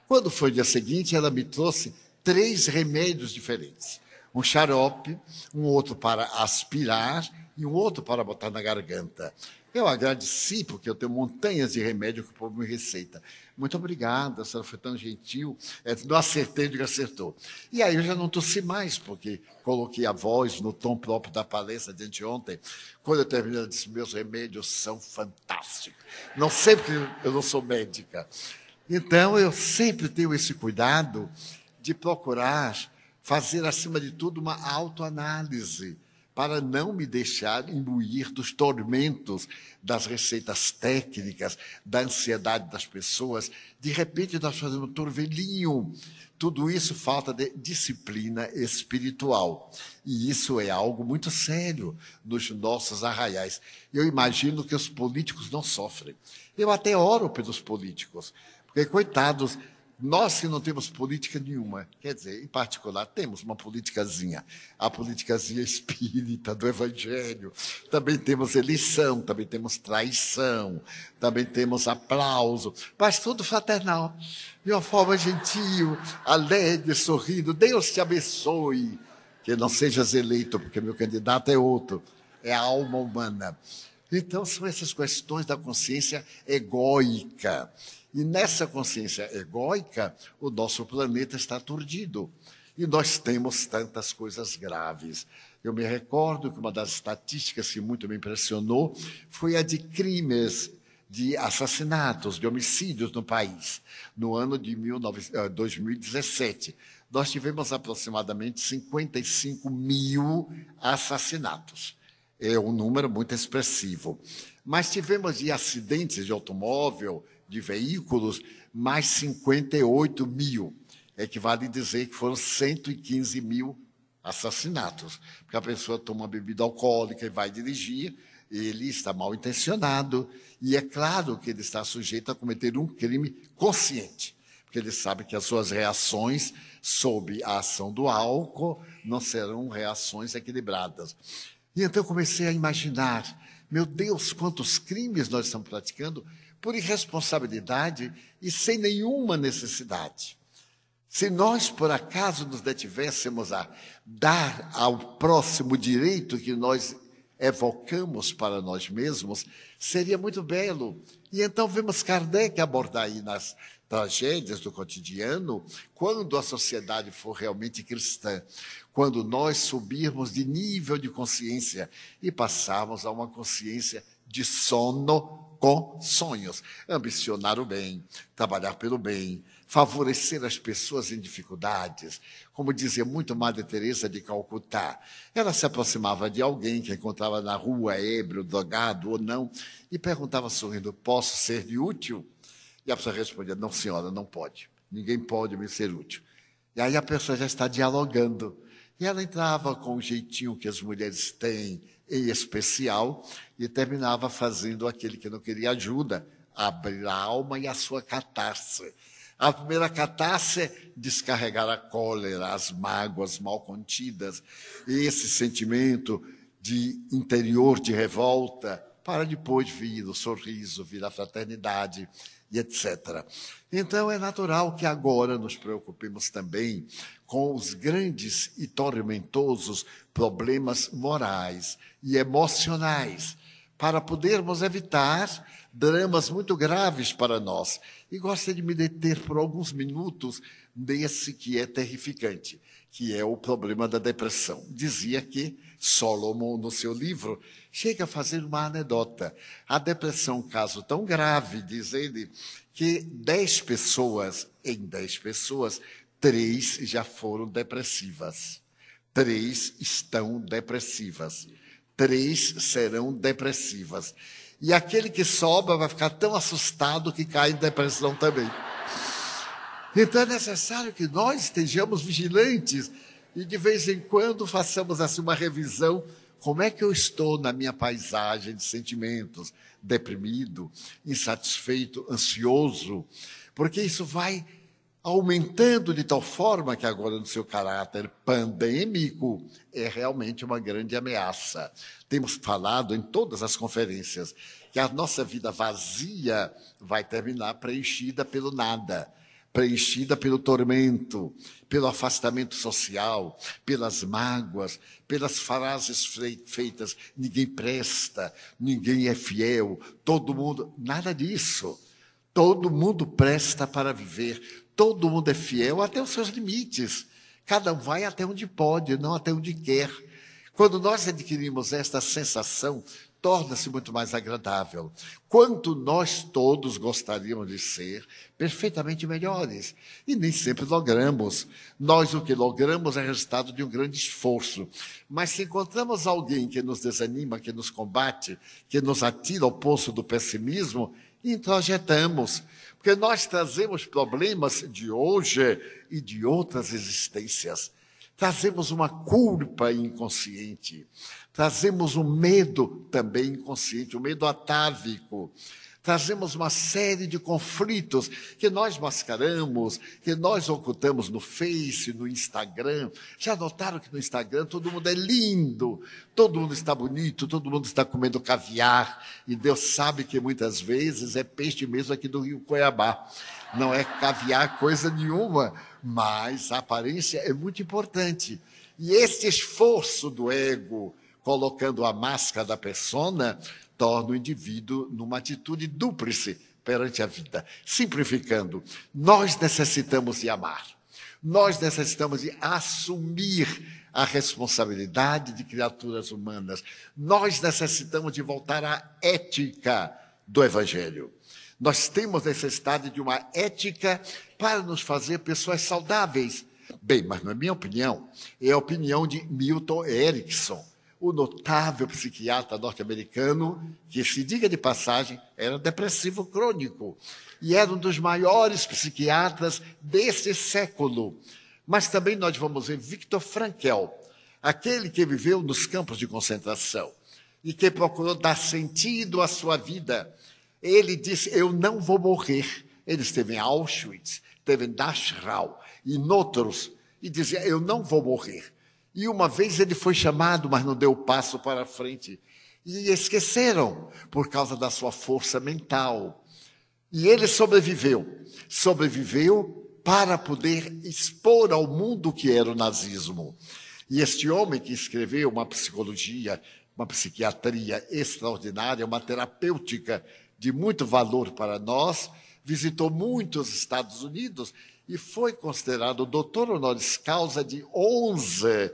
Quando foi o dia seguinte, ela me trouxe três remédios diferentes. Um xarope, um outro para aspirar e um outro para botar na garganta. Eu agradeci, porque eu tenho montanhas de remédio que o povo me receita. Muito obrigada, a senhora foi tão gentil. É, não acertei, digo acertou. E aí eu já não tossi mais, porque coloquei a voz no tom próprio da palestra de anteontem. Quando eu terminei, eu disse: meus remédios são fantásticos. Não sei porque eu não sou médica. Então eu sempre tenho esse cuidado de procurar fazer, acima de tudo, uma autoanálise para não me deixar imbuir dos tormentos das receitas técnicas, da ansiedade das pessoas. De repente, nós fazemos um turvelinho. Tudo isso falta de disciplina espiritual. E isso é algo muito sério nos nossos arraiais. Eu imagino que os políticos não sofrem. Eu até oro pelos políticos, porque, coitados, nós que não temos política nenhuma, quer dizer, em particular, temos uma politicazinha, a politicazinha espírita do Evangelho. Também temos eleição, também temos traição, também temos aplauso, mas tudo fraternal, de uma forma gentil, alegre, sorrindo. Deus te abençoe. Que não sejas eleito, porque meu candidato é outro, é a alma humana. Então, são essas questões da consciência egóica. E nessa consciência egóica, o nosso planeta está aturdido. E nós temos tantas coisas graves. Eu me recordo que uma das estatísticas que muito me impressionou foi a de crimes, de assassinatos, de homicídios no país. No ano de 2017, eh, nós tivemos aproximadamente 55 mil assassinatos. É um número muito expressivo. Mas tivemos de acidentes de automóvel, de veículos, mais 58 mil. Equivale dizer que foram 115 mil assassinatos. Porque a pessoa toma bebida alcoólica e vai dirigir, ele está mal intencionado, e é claro que ele está sujeito a cometer um crime consciente, porque ele sabe que as suas reações sob a ação do álcool não serão reações equilibradas. E então eu comecei a imaginar, meu Deus, quantos crimes nós estamos praticando por irresponsabilidade e sem nenhuma necessidade. Se nós, por acaso, nos detivéssemos a dar ao próximo direito que nós evocamos para nós mesmos, seria muito belo. E então vemos Kardec abordar aí nas tragédias do cotidiano, quando a sociedade for realmente cristã, quando nós subirmos de nível de consciência e passarmos a uma consciência de sono com sonhos. Ambicionar o bem, trabalhar pelo bem, favorecer as pessoas em dificuldades. Como dizia muito Madre Teresa de Calcutá, ela se aproximava de alguém que encontrava na rua, ébrio, drogado ou não, e perguntava sorrindo: Posso ser de útil? E a pessoa respondia: Não, senhora, não pode. Ninguém pode me ser útil. E aí a pessoa já está dialogando. E ela entrava com o jeitinho que as mulheres têm, em especial, e terminava fazendo aquele que não queria ajuda, abrir a alma e a sua catarse. A primeira catarse descarregar a cólera, as mágoas mal contidas, esse sentimento de interior de revolta, para depois vir o sorriso, vir a fraternidade e etc. Então é natural que agora nos preocupemos também com os grandes e tormentosos problemas morais e emocionais, para podermos evitar dramas muito graves para nós. E gostaria de me deter por alguns minutos nesse que é terrificante, que é o problema da depressão. Dizia que Solomon, no seu livro, chega a fazer uma anedota. A depressão, um caso tão grave, diz ele, que dez pessoas, em dez pessoas, três já foram depressivas. Três estão depressivas. Três serão depressivas. E aquele que sobra vai ficar tão assustado que cai em depressão também. Então é necessário que nós estejamos vigilantes e de vez em quando façamos assim uma revisão. Como é que eu estou na minha paisagem de sentimentos? Deprimido, insatisfeito, ansioso? Porque isso vai aumentando de tal forma que agora no seu caráter pandêmico é realmente uma grande ameaça. Temos falado em todas as conferências que a nossa vida vazia vai terminar preenchida pelo nada, preenchida pelo tormento, pelo afastamento social, pelas mágoas, pelas frases feitas, ninguém presta, ninguém é fiel, todo mundo, nada disso. Todo mundo presta para viver, todo mundo é fiel até os seus limites. Cada um vai até onde pode, não até onde quer. Quando nós adquirimos esta sensação, torna-se muito mais agradável. Quanto nós todos gostaríamos de ser perfeitamente melhores. E nem sempre logramos. Nós o que logramos é resultado de um grande esforço. Mas se encontramos alguém que nos desanima, que nos combate, que nos atira ao poço do pessimismo, introjetamos. Porque nós trazemos problemas de hoje e de outras existências. Trazemos uma culpa inconsciente. Trazemos um medo também inconsciente, um medo atávico trazemos uma série de conflitos que nós mascaramos, que nós ocultamos no Face, no Instagram. Já notaram que no Instagram todo mundo é lindo, todo mundo está bonito, todo mundo está comendo caviar, e Deus sabe que muitas vezes é peixe mesmo aqui do Rio Cuiabá. Não é caviar coisa nenhuma, mas a aparência é muito importante. E esse esforço do ego, colocando a máscara da persona, torna o indivíduo numa atitude dúplice perante a vida. Simplificando, nós necessitamos de amar. Nós necessitamos de assumir a responsabilidade de criaturas humanas. Nós necessitamos de voltar à ética do Evangelho. Nós temos necessidade de uma ética para nos fazer pessoas saudáveis. Bem, mas não é minha opinião, é a opinião de Milton Erickson o notável psiquiatra norte-americano, que, se diga de passagem, era depressivo crônico e era um dos maiores psiquiatras desse século. Mas também nós vamos ver Victor Frankel, aquele que viveu nos campos de concentração e que procurou dar sentido à sua vida. Ele disse: Eu não vou morrer. Ele esteve em Auschwitz, esteve em Dachau e em outros, e dizia: Eu não vou morrer. E uma vez ele foi chamado, mas não deu passo para frente. E esqueceram, por causa da sua força mental. E ele sobreviveu. Sobreviveu para poder expor ao mundo o que era o nazismo. E este homem que escreveu uma psicologia, uma psiquiatria extraordinária, uma terapêutica de muito valor para nós, visitou muitos Estados Unidos e foi considerado doutor honoris causa de 11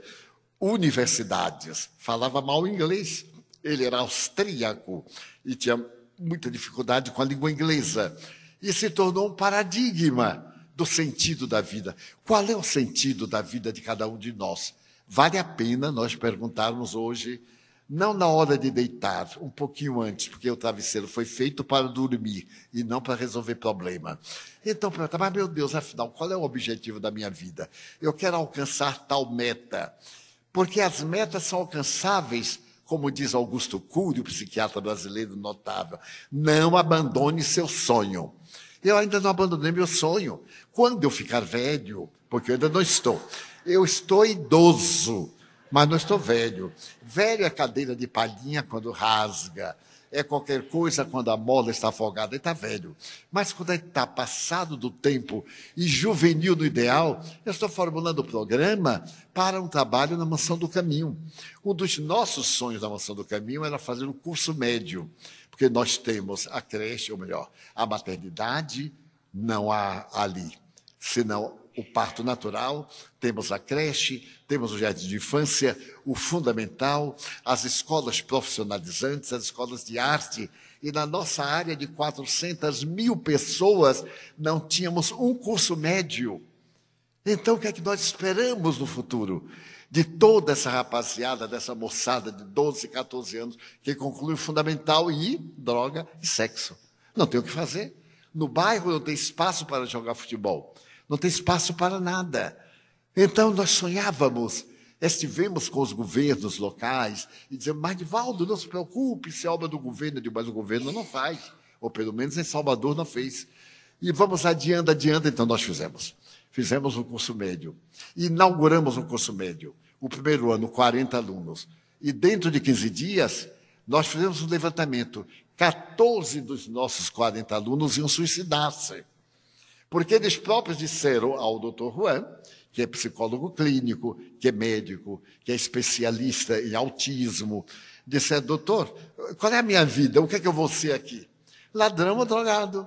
universidades. Falava mal inglês, ele era austríaco e tinha muita dificuldade com a língua inglesa. E se tornou um paradigma do sentido da vida. Qual é o sentido da vida de cada um de nós? Vale a pena nós perguntarmos hoje não na hora de deitar, um pouquinho antes, porque o travesseiro foi feito para dormir e não para resolver problema. Então, pergunta, mas meu Deus, afinal, qual é o objetivo da minha vida? Eu quero alcançar tal meta. Porque as metas são alcançáveis, como diz Augusto Cury, o psiquiatra brasileiro notável. Não abandone seu sonho. Eu ainda não abandonei meu sonho. Quando eu ficar velho, porque eu ainda não estou, eu estou idoso mas não estou velho. Velho é cadeira de palhinha quando rasga, é qualquer coisa quando a mola está afogada, está velho. Mas quando está passado do tempo e juvenil no ideal, eu estou formulando o programa para um trabalho na Mansão do Caminho. Um dos nossos sonhos da Mansão do Caminho era fazer um curso médio, porque nós temos a creche, ou melhor, a maternidade, não há ali, senão o parto natural, temos a creche, temos o jardim de infância, o fundamental, as escolas profissionalizantes, as escolas de arte. E na nossa área de 400 mil pessoas, não tínhamos um curso médio. Então, o que é que nós esperamos no futuro? De toda essa rapaziada, dessa moçada de 12, 14 anos, que conclui o fundamental e droga e sexo. Não tem o que fazer. No bairro não tem espaço para jogar futebol não tem espaço para nada. Então nós sonhávamos, estivemos com os governos locais e dizemos, mas Divaldo, não se preocupe, se é obra do governo, mas o governo não faz, ou pelo menos em Salvador não fez. E vamos adiando, adiando, então nós fizemos. Fizemos um curso médio, inauguramos um curso médio. O primeiro ano, 40 alunos. E dentro de 15 dias, nós fizemos um levantamento. 14 dos nossos 40 alunos iam suicidar-se. Porque eles próprios disseram ao doutor Juan, que é psicólogo clínico, que é médico, que é especialista em autismo, disseram, doutor, qual é a minha vida? O que é que eu vou ser aqui? Ladrão ou drogado?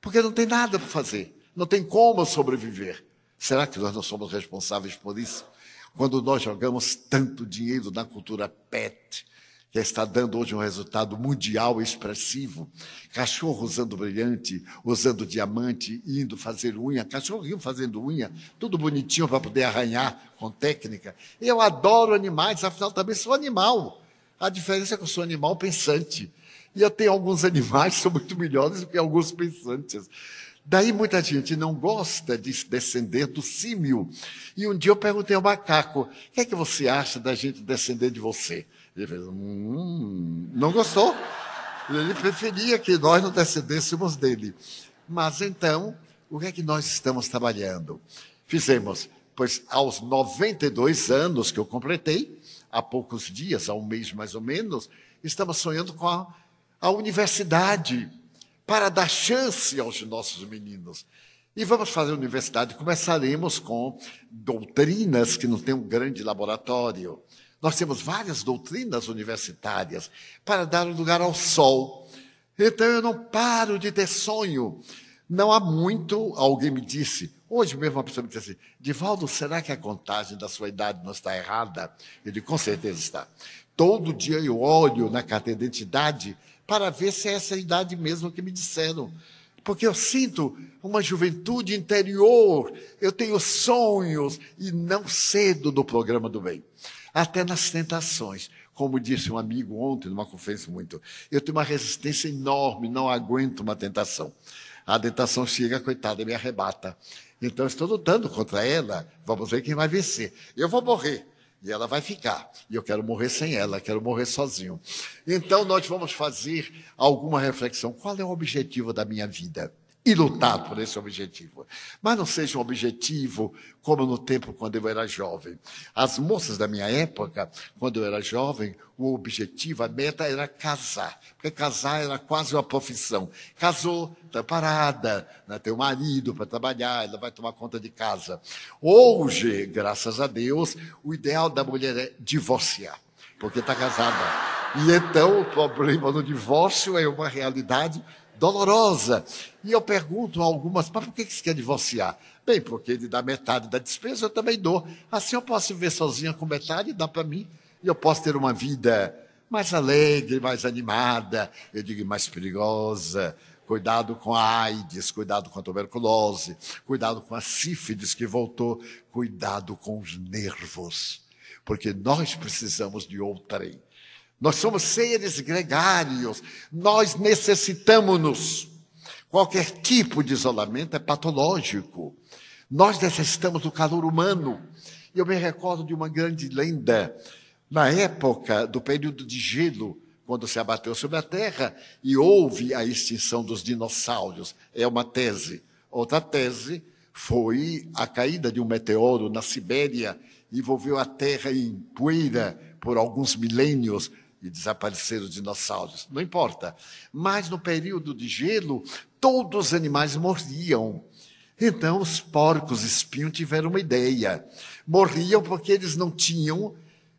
Porque não tem nada para fazer, não tem como sobreviver. Será que nós não somos responsáveis por isso? Quando nós jogamos tanto dinheiro na cultura pet, que está dando hoje um resultado mundial expressivo. Cachorro usando brilhante, usando diamante, indo fazer unha, cachorrinho fazendo unha, tudo bonitinho para poder arranhar com técnica. Eu adoro animais, afinal também sou animal. A diferença é que eu sou animal pensante. E eu tenho alguns animais que são muito melhores do que alguns pensantes. Daí muita gente não gosta de descender do símio. E um dia eu perguntei ao macaco: o que é que você acha da gente descender de você? Ele fez, hum, não gostou. Ele preferia que nós não descendêssemos dele. Mas então, o que é que nós estamos trabalhando? Fizemos, pois aos 92 anos que eu completei, há poucos dias, há um mês mais ou menos, estamos sonhando com a, a universidade para dar chance aos nossos meninos. E vamos fazer a universidade. Começaremos com doutrinas que não tem um grande laboratório. Nós temos várias doutrinas universitárias para dar lugar ao sol. Então eu não paro de ter sonho. Não há muito, alguém me disse, hoje mesmo uma pessoa me disse assim, Divaldo, será que a contagem da sua idade não está errada? Eu com certeza está. Todo dia eu olho na carteira de identidade para ver se é essa idade mesmo que me disseram. Porque eu sinto uma juventude interior, eu tenho sonhos e não cedo do programa do bem até nas tentações. Como disse um amigo ontem, numa conferência muito, eu tenho uma resistência enorme, não aguento uma tentação. A tentação chega, coitada, me arrebata. Então, estou lutando contra ela, vamos ver quem vai vencer. Eu vou morrer, e ela vai ficar. E eu quero morrer sem ela, quero morrer sozinho. Então, nós vamos fazer alguma reflexão. Qual é o objetivo da minha vida? E lutar por esse objetivo. Mas não seja um objetivo como no tempo quando eu era jovem. As moças da minha época, quando eu era jovem, o objetivo, a meta era casar. Porque casar era quase uma profissão. Casou, está parada, né, tem um marido para trabalhar, ela vai tomar conta de casa. Hoje, graças a Deus, o ideal da mulher é divorciar, porque está casada. E então o problema do divórcio é uma realidade dolorosa. E eu pergunto a algumas, mas por que você quer divorciar? Bem, porque ele dá metade da despesa, eu também dou. Assim eu posso viver sozinha com metade, dá para mim. E eu posso ter uma vida mais alegre, mais animada, eu digo mais perigosa. Cuidado com a AIDS, cuidado com a tuberculose, cuidado com a sífilis que voltou, cuidado com os nervos, porque nós precisamos de outrem. Nós somos seres gregários, nós necessitamos-nos. Qualquer tipo de isolamento é patológico. Nós necessitamos do calor humano. Eu me recordo de uma grande lenda. Na época do período de gelo, quando se abateu sobre a Terra e houve a extinção dos dinossauros. É uma tese. Outra tese foi a caída de um meteoro na Sibéria, envolveu a Terra em poeira por alguns milênios e desapareceram os dinossauros. Não importa. Mas no período de gelo, todos os animais morriam. Então os porcos espinhos tiveram uma ideia. Morriam porque eles não tinham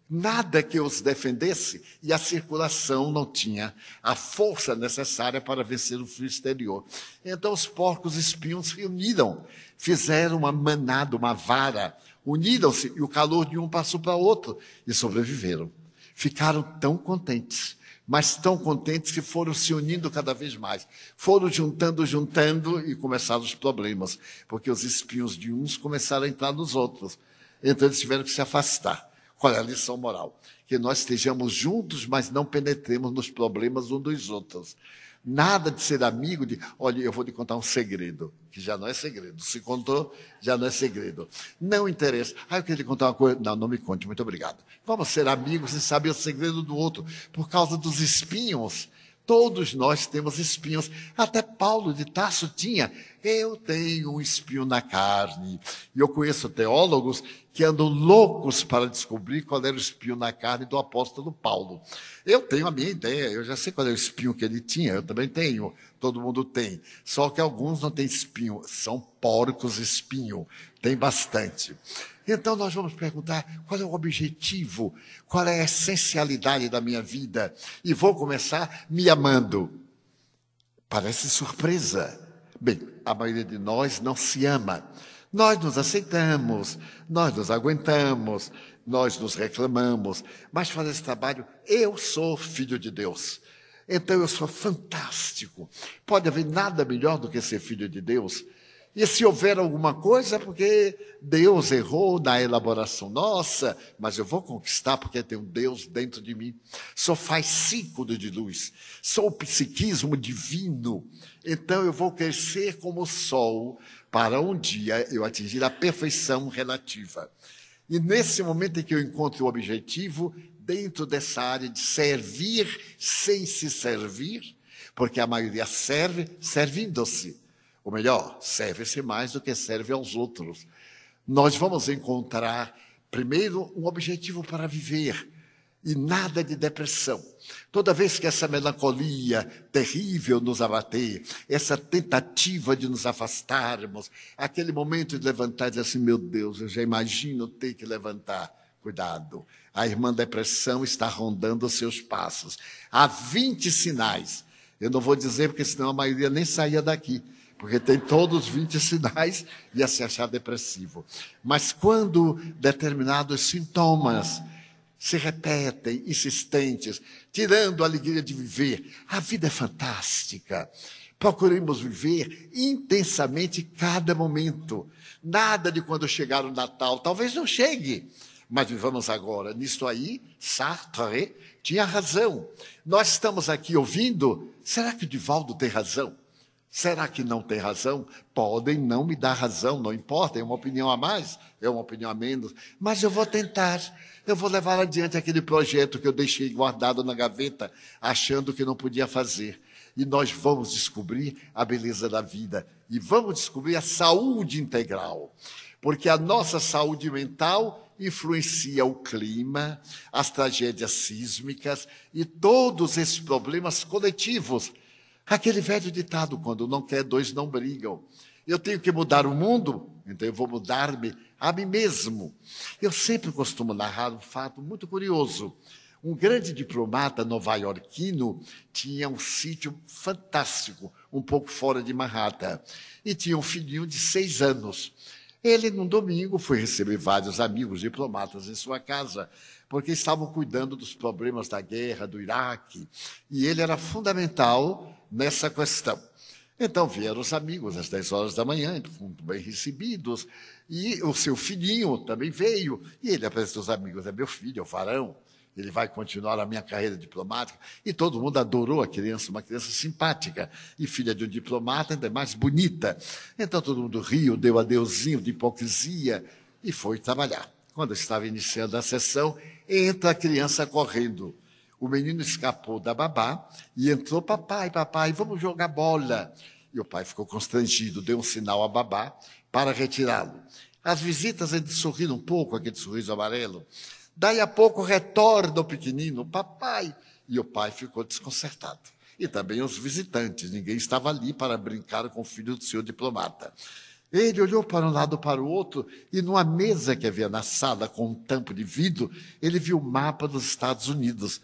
nada que os defendesse e a circulação não tinha a força necessária para vencer o frio exterior. Então os porcos espinhos se uniram, fizeram uma manada, uma vara, uniram-se e o calor de um passou para o outro e sobreviveram. Ficaram tão contentes, mas tão contentes que foram se unindo cada vez mais. Foram juntando, juntando e começaram os problemas, porque os espinhos de uns começaram a entrar nos outros. Então eles tiveram que se afastar. Qual é a lição moral? Que nós estejamos juntos, mas não penetremos nos problemas uns dos outros. Nada de ser amigo de, olha, eu vou te contar um segredo, que já não é segredo. Se contou, já não é segredo. Não interessa. Ah, eu queria te contar uma coisa. Não, não me conte, muito obrigado. Vamos ser amigos e saber o segredo do outro. Por causa dos espinhos, Todos nós temos espinhos. Até Paulo de Tarso tinha. Eu tenho um espinho na carne. E eu conheço teólogos que andam loucos para descobrir qual era o espinho na carne do apóstolo Paulo. Eu tenho a minha ideia, eu já sei qual é o espinho que ele tinha, eu também tenho, todo mundo tem. Só que alguns não têm espinho, são porcos espinho, tem bastante. Então nós vamos perguntar qual é o objetivo, qual é a essencialidade da minha vida. E vou começar me amando. Parece surpresa. Bem, a maioria de nós não se ama. Nós nos aceitamos, nós nos aguentamos, nós nos reclamamos, mas fazer esse trabalho, eu sou filho de Deus. Então eu sou fantástico. Pode haver nada melhor do que ser filho de Deus. E se houver alguma coisa, é porque Deus errou na elaboração nossa, mas eu vou conquistar porque tem um Deus dentro de mim. Sou fascículo de luz, sou o psiquismo divino. Então eu vou crescer como o sol para um dia eu atingir a perfeição relativa. E nesse momento em que eu encontro o objetivo, dentro dessa área de servir sem se servir, porque a maioria serve servindo-se. Ou melhor, serve-se mais do que serve aos outros. Nós vamos encontrar, primeiro, um objetivo para viver e nada de depressão. Toda vez que essa melancolia terrível nos abater, essa tentativa de nos afastarmos, aquele momento de levantar e dizer assim: meu Deus, eu já imagino ter que levantar. Cuidado, a irmã depressão está rondando os seus passos. Há 20 sinais. Eu não vou dizer porque senão a maioria nem saía daqui porque tem todos os 20 sinais e ia se achar depressivo. Mas quando determinados sintomas se repetem, insistentes, tirando a alegria de viver, a vida é fantástica. Procuremos viver intensamente cada momento. Nada de quando chegar o Natal, talvez não chegue, mas vivamos agora. Nisto aí, Sartre tinha razão. Nós estamos aqui ouvindo, será que o Divaldo tem razão? Será que não tem razão? Podem não me dar razão, não importa, é uma opinião a mais, é uma opinião a menos, mas eu vou tentar, eu vou levar adiante aquele projeto que eu deixei guardado na gaveta, achando que não podia fazer. E nós vamos descobrir a beleza da vida e vamos descobrir a saúde integral, porque a nossa saúde mental influencia o clima, as tragédias sísmicas e todos esses problemas coletivos Aquele velho ditado, quando não quer, dois não brigam. Eu tenho que mudar o mundo, então eu vou mudar-me a mim mesmo. Eu sempre costumo narrar um fato muito curioso. Um grande diplomata nova-iorquino tinha um sítio fantástico, um pouco fora de Manhattan, e tinha um filhinho de seis anos. Ele, num domingo, foi receber vários amigos diplomatas em sua casa porque estavam cuidando dos problemas da guerra do Iraque, e ele era fundamental nessa questão. Então vieram os amigos às 10 horas da manhã, muito bem recebidos, e o seu filhinho também veio, e ele apresentou os amigos, é meu filho, é o varão, ele vai continuar a minha carreira diplomática. E todo mundo adorou a criança, uma criança simpática e filha de um diplomata, ainda mais bonita. Então todo mundo riu, deu adeuzinho de hipocrisia e foi trabalhar. Quando estava iniciando a sessão, entra a criança correndo. O menino escapou da babá e entrou, papai, papai, vamos jogar bola. E o pai ficou constrangido, deu um sinal à babá para retirá-lo. As visitas ainda sorriram um pouco, aquele sorriso amarelo. Daí a pouco retorna o pequenino, papai. E o pai ficou desconcertado. E também os visitantes, ninguém estava ali para brincar com o filho do senhor diplomata. Ele olhou para um lado para o outro e numa mesa que havia na sala com um tampo de vidro, ele viu o mapa dos Estados Unidos.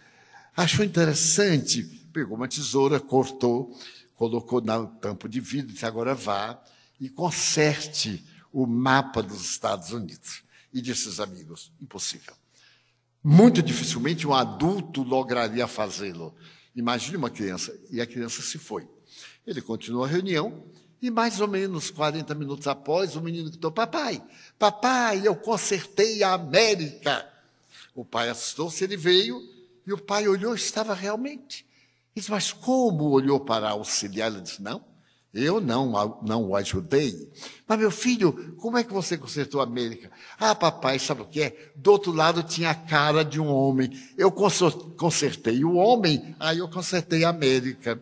Achou interessante, pegou uma tesoura, cortou, colocou no tampo de vidro, disse agora vá e conserte o mapa dos Estados Unidos. E disse aos amigos: impossível. Muito dificilmente um adulto lograria fazê-lo. Imagine uma criança. E a criança se foi. Ele continuou a reunião e mais ou menos 40 minutos após, o menino gritou: Papai, papai, eu consertei a América. O pai assustou-se, ele veio e o pai olhou, estava realmente. Ele disse, mas como olhou para auxiliar? Ele disse: Não, eu não, não o ajudei. Mas, meu filho, como é que você consertou a América? Ah, papai, sabe o que é? Do outro lado tinha a cara de um homem. Eu consertei o homem, aí eu consertei a América.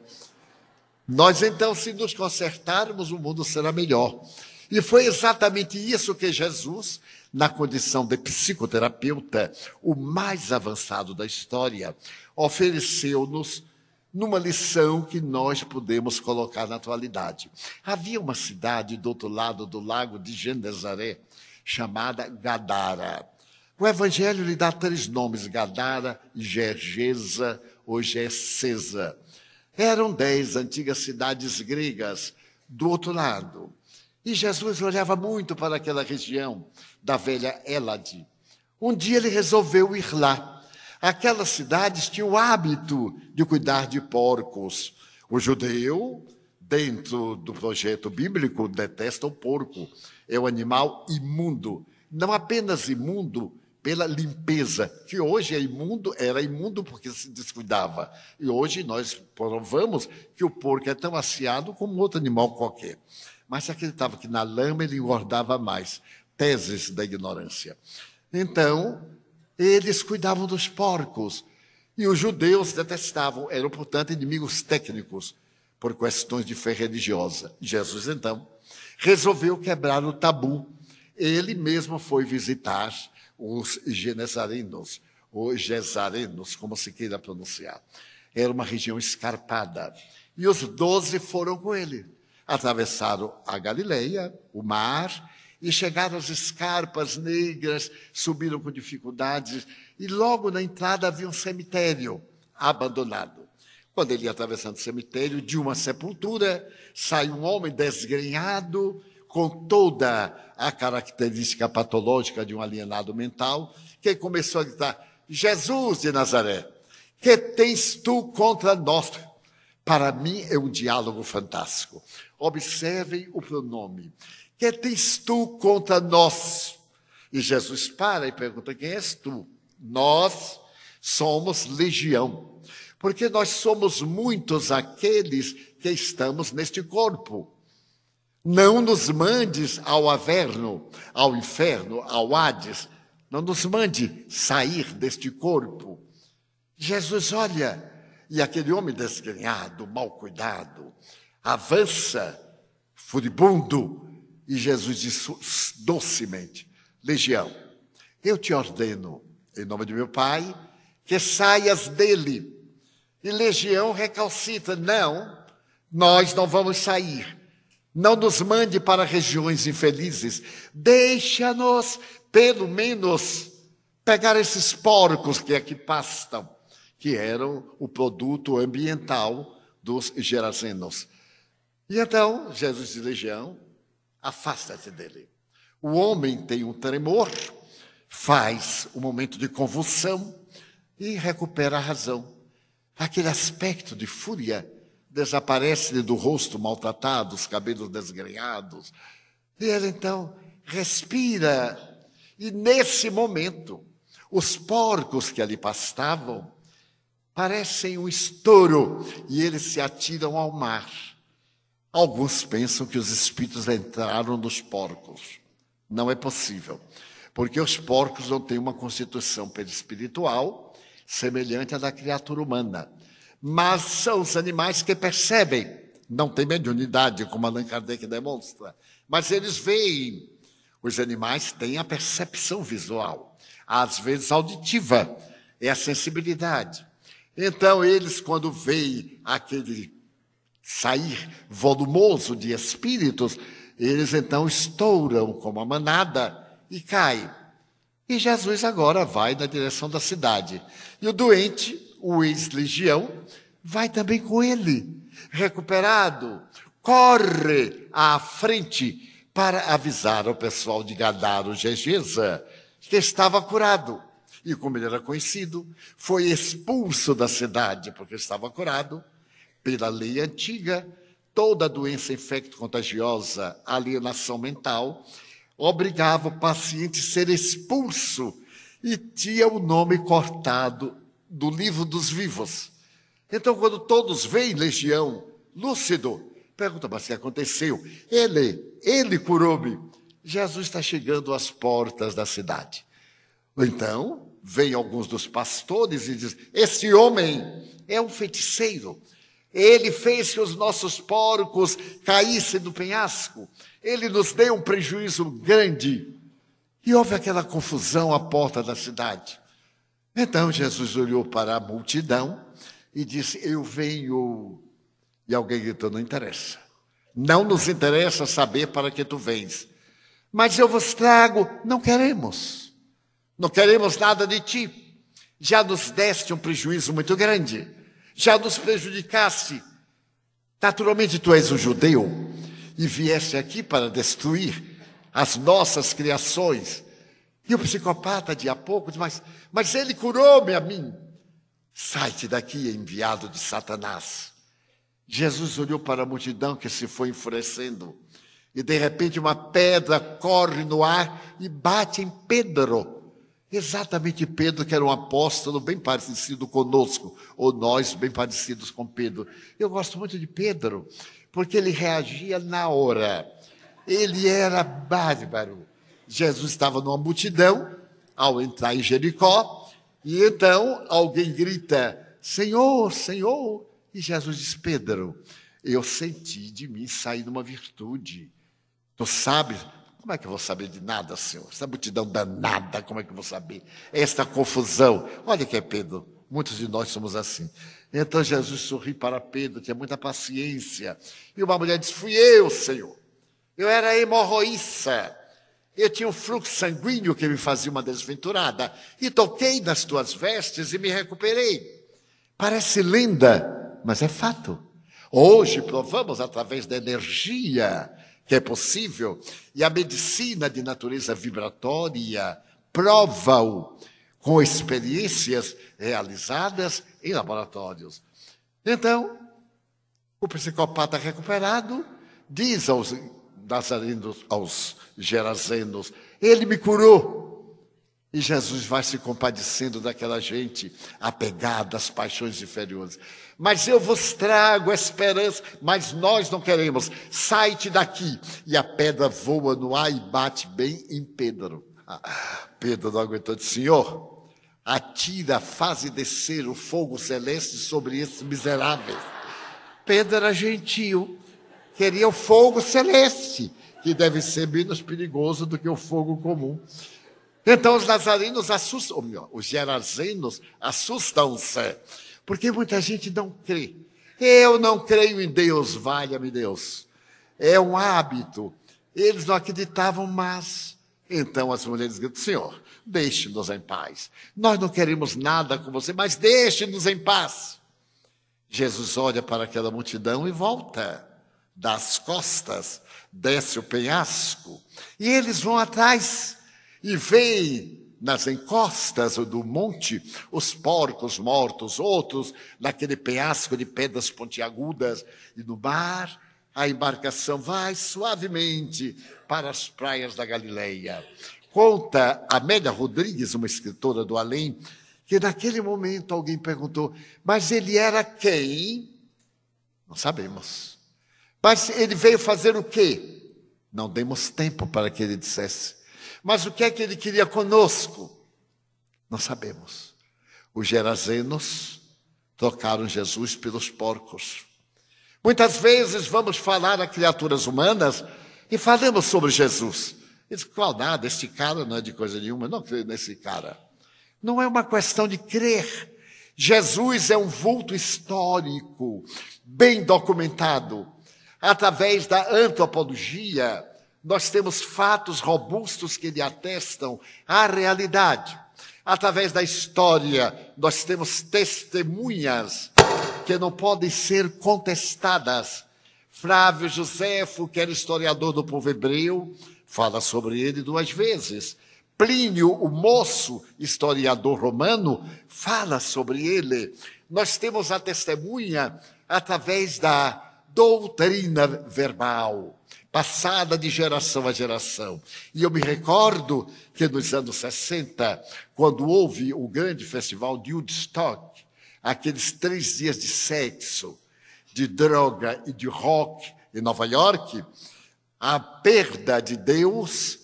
Nós, então, se nos consertarmos, o mundo será melhor. E foi exatamente isso que Jesus, na condição de psicoterapeuta, o mais avançado da história, ofereceu-nos numa lição que nós podemos colocar na atualidade. Havia uma cidade do outro lado do lago de Genezaré, chamada Gadara. O Evangelho lhe dá três nomes: Gadara, Gergesa ou Gessesa. Eram dez antigas cidades gregas do outro lado. E Jesus olhava muito para aquela região da velha Elade. Um dia ele resolveu ir lá Aquelas cidades tinham o hábito de cuidar de porcos. O judeu, dentro do projeto bíblico, detesta o porco. É um animal imundo. Não apenas imundo pela limpeza, que hoje é imundo, era imundo porque se descuidava. E hoje nós provamos que o porco é tão aciado como outro animal qualquer. Mas se acreditava que na lama ele engordava mais. Teses da ignorância. Então, eles cuidavam dos porcos. E os judeus detestavam, eram, portanto, inimigos técnicos por questões de fé religiosa. Jesus, então, resolveu quebrar o tabu. Ele mesmo foi visitar os genezarenos, ou gesarenos, como se queira pronunciar. Era uma região escarpada. E os doze foram com ele. Atravessaram a Galileia, o mar, e chegaram às escarpas negras, subiram com dificuldades, e logo na entrada havia um cemitério abandonado. Quando ele ia atravessando o cemitério, de uma sepultura, sai um homem desgrenhado, com toda a característica patológica de um alienado mental, que começou a gritar: Jesus de Nazaré, que tens tu contra nós? Para mim é um diálogo fantástico. Observem o pronome. Que tens tu contra nós? E Jesus para e pergunta: Quem és tu? Nós somos legião, porque nós somos muitos aqueles que estamos neste corpo. Não nos mandes ao averno, ao inferno, ao Hades. Não nos mande sair deste corpo. Jesus olha, e aquele homem desgrenhado, mal cuidado, avança, furibundo, e Jesus disse docemente: Legião, eu te ordeno, em nome de meu Pai, que saias dele. E Legião recalcita: Não, nós não vamos sair. Não nos mande para regiões infelizes. Deixa-nos, pelo menos, pegar esses porcos que aqui pastam, que eram o produto ambiental dos gerazenos. E então, Jesus e Legião afasta-te dele. O homem tem um tremor, faz um momento de convulsão e recupera a razão. Aquele aspecto de fúria desaparece do rosto maltratado, os cabelos desgrenhados. E ele então respira. E nesse momento, Os porcos que ali pastavam parecem um estouro e eles se atiram ao mar. Alguns pensam que os espíritos entraram nos porcos. Não é possível, porque os porcos não têm uma constituição perispiritual semelhante à da criatura humana. Mas são os animais que percebem, não tem mediunidade, como Allan Kardec demonstra, mas eles veem. Os animais têm a percepção visual, às vezes auditiva, é a sensibilidade. Então, eles, quando veem aquele sair volumoso de espíritos, eles então estouram como a manada e caem. E Jesus agora vai na direção da cidade. E o doente, o ex-legião, vai também com ele, recuperado, corre à frente para avisar ao pessoal de Gadaro Gegeza que estava curado. E como ele era conhecido, foi expulso da cidade porque estava curado pela lei antiga, toda doença infecto-contagiosa, alienação mental, obrigava o paciente a ser expulso e tinha o nome cortado do livro dos vivos. Então, quando todos veem Legião lúcido, pergunta, mas o que aconteceu? Ele, ele curou-me. Jesus está chegando às portas da cidade. Então, vem alguns dos pastores e diz: Esse homem é um feiticeiro. Ele fez que os nossos porcos caíssem do penhasco. Ele nos deu um prejuízo grande. E houve aquela confusão à porta da cidade. Então Jesus olhou para a multidão e disse: Eu venho. E alguém gritou: Não interessa. Não nos interessa saber para que tu vens. Mas eu vos trago, não queremos. Não queremos nada de ti. Já nos deste um prejuízo muito grande. Já nos prejudicaste. Naturalmente, tu és um judeu e vieste aqui para destruir as nossas criações. E o psicopata, de a pouco, diz, mas, mas ele curou-me a mim. Sai-te daqui, enviado de Satanás. Jesus olhou para a multidão que se foi enfurecendo. E de repente uma pedra corre no ar e bate em Pedro. Exatamente Pedro, que era um apóstolo bem parecido conosco, ou nós bem parecidos com Pedro. Eu gosto muito de Pedro, porque ele reagia na hora. Ele era bárbaro. Jesus estava numa multidão ao entrar em Jericó, e então alguém grita: Senhor, Senhor. E Jesus diz: Pedro, eu senti de mim sair uma virtude. Tu sabes, como é que eu vou saber de nada, Senhor? Essa multidão danada, como é que eu vou saber? Esta confusão. Olha que é Pedro. Muitos de nós somos assim. Então Jesus sorri para Pedro, tinha muita paciência. E uma mulher disse: Fui eu, Senhor. Eu era hemorroíça. Eu tinha um fluxo sanguíneo que me fazia uma desventurada. E toquei nas tuas vestes e me recuperei. Parece linda, mas é fato. Hoje provamos através da energia que é possível, e a medicina de natureza vibratória prova-o com experiências realizadas em laboratórios. Então, o psicopata recuperado diz aos nazarenos, aos gerazenos, ele me curou. E Jesus vai se compadecendo daquela gente apegada às paixões inferiores. Mas eu vos trago esperança, mas nós não queremos. Sai-te daqui. E a pedra voa no ar e bate bem em Pedro. Pedro não aguentou, disse, Senhor, atira, faze descer o fogo celeste sobre esses miseráveis. Pedro era gentil, queria o fogo celeste, que deve ser menos perigoso do que o fogo comum. Então os nazarenos assustam, ou melhor, os gerazenos assustam-se, porque muita gente não crê. Eu não creio em Deus, valha-me Deus. É um hábito. Eles não acreditavam, mas. Então as mulheres gritam: Senhor, deixe-nos em paz. Nós não queremos nada com você, mas deixe-nos em paz. Jesus olha para aquela multidão e volta das costas, desce o penhasco, e eles vão atrás e veem nas encostas do monte os porcos mortos, outros naquele penhasco de pedras pontiagudas, e no mar a embarcação vai suavemente para as praias da Galileia. Conta Amélia Rodrigues, uma escritora do além, que naquele momento alguém perguntou: Mas ele era quem? Não sabemos. Mas ele veio fazer o quê? Não demos tempo para que ele dissesse. Mas o que é que ele queria conosco? Não sabemos. Os gerazenos trocaram Jesus pelos porcos. Muitas vezes vamos falar a criaturas humanas e falamos sobre Jesus. Diz, qual nada, este cara não é de coisa nenhuma, não creio nesse cara. Não é uma questão de crer. Jesus é um vulto histórico, bem documentado. Através da antropologia, nós temos fatos robustos que lhe atestam a realidade. Através da história, nós temos testemunhas que não podem ser contestadas. Flávio Josefo, que era historiador do povo hebreu, fala sobre ele duas vezes. Plínio, o moço historiador romano, fala sobre ele. Nós temos a testemunha através da doutrina verbal, passada de geração a geração. E eu me recordo que nos anos 60, quando houve o grande festival de Woodstock, aqueles três dias de sexo, de droga e de rock em Nova York, a perda de Deus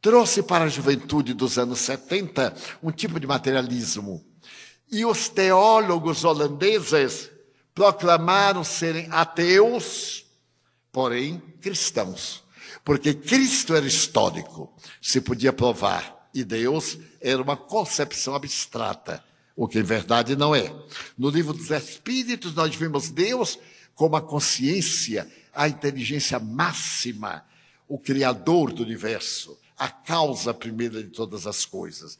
trouxe para a juventude dos anos 70 um tipo de materialismo. E os teólogos holandeses proclamaram serem ateus, porém cristãos. Porque Cristo era histórico, se podia provar, e Deus era uma concepção abstrata, o que em verdade não é. No livro dos Espíritos, nós vemos Deus como a consciência a inteligência máxima, o Criador do universo, a causa primeira de todas as coisas.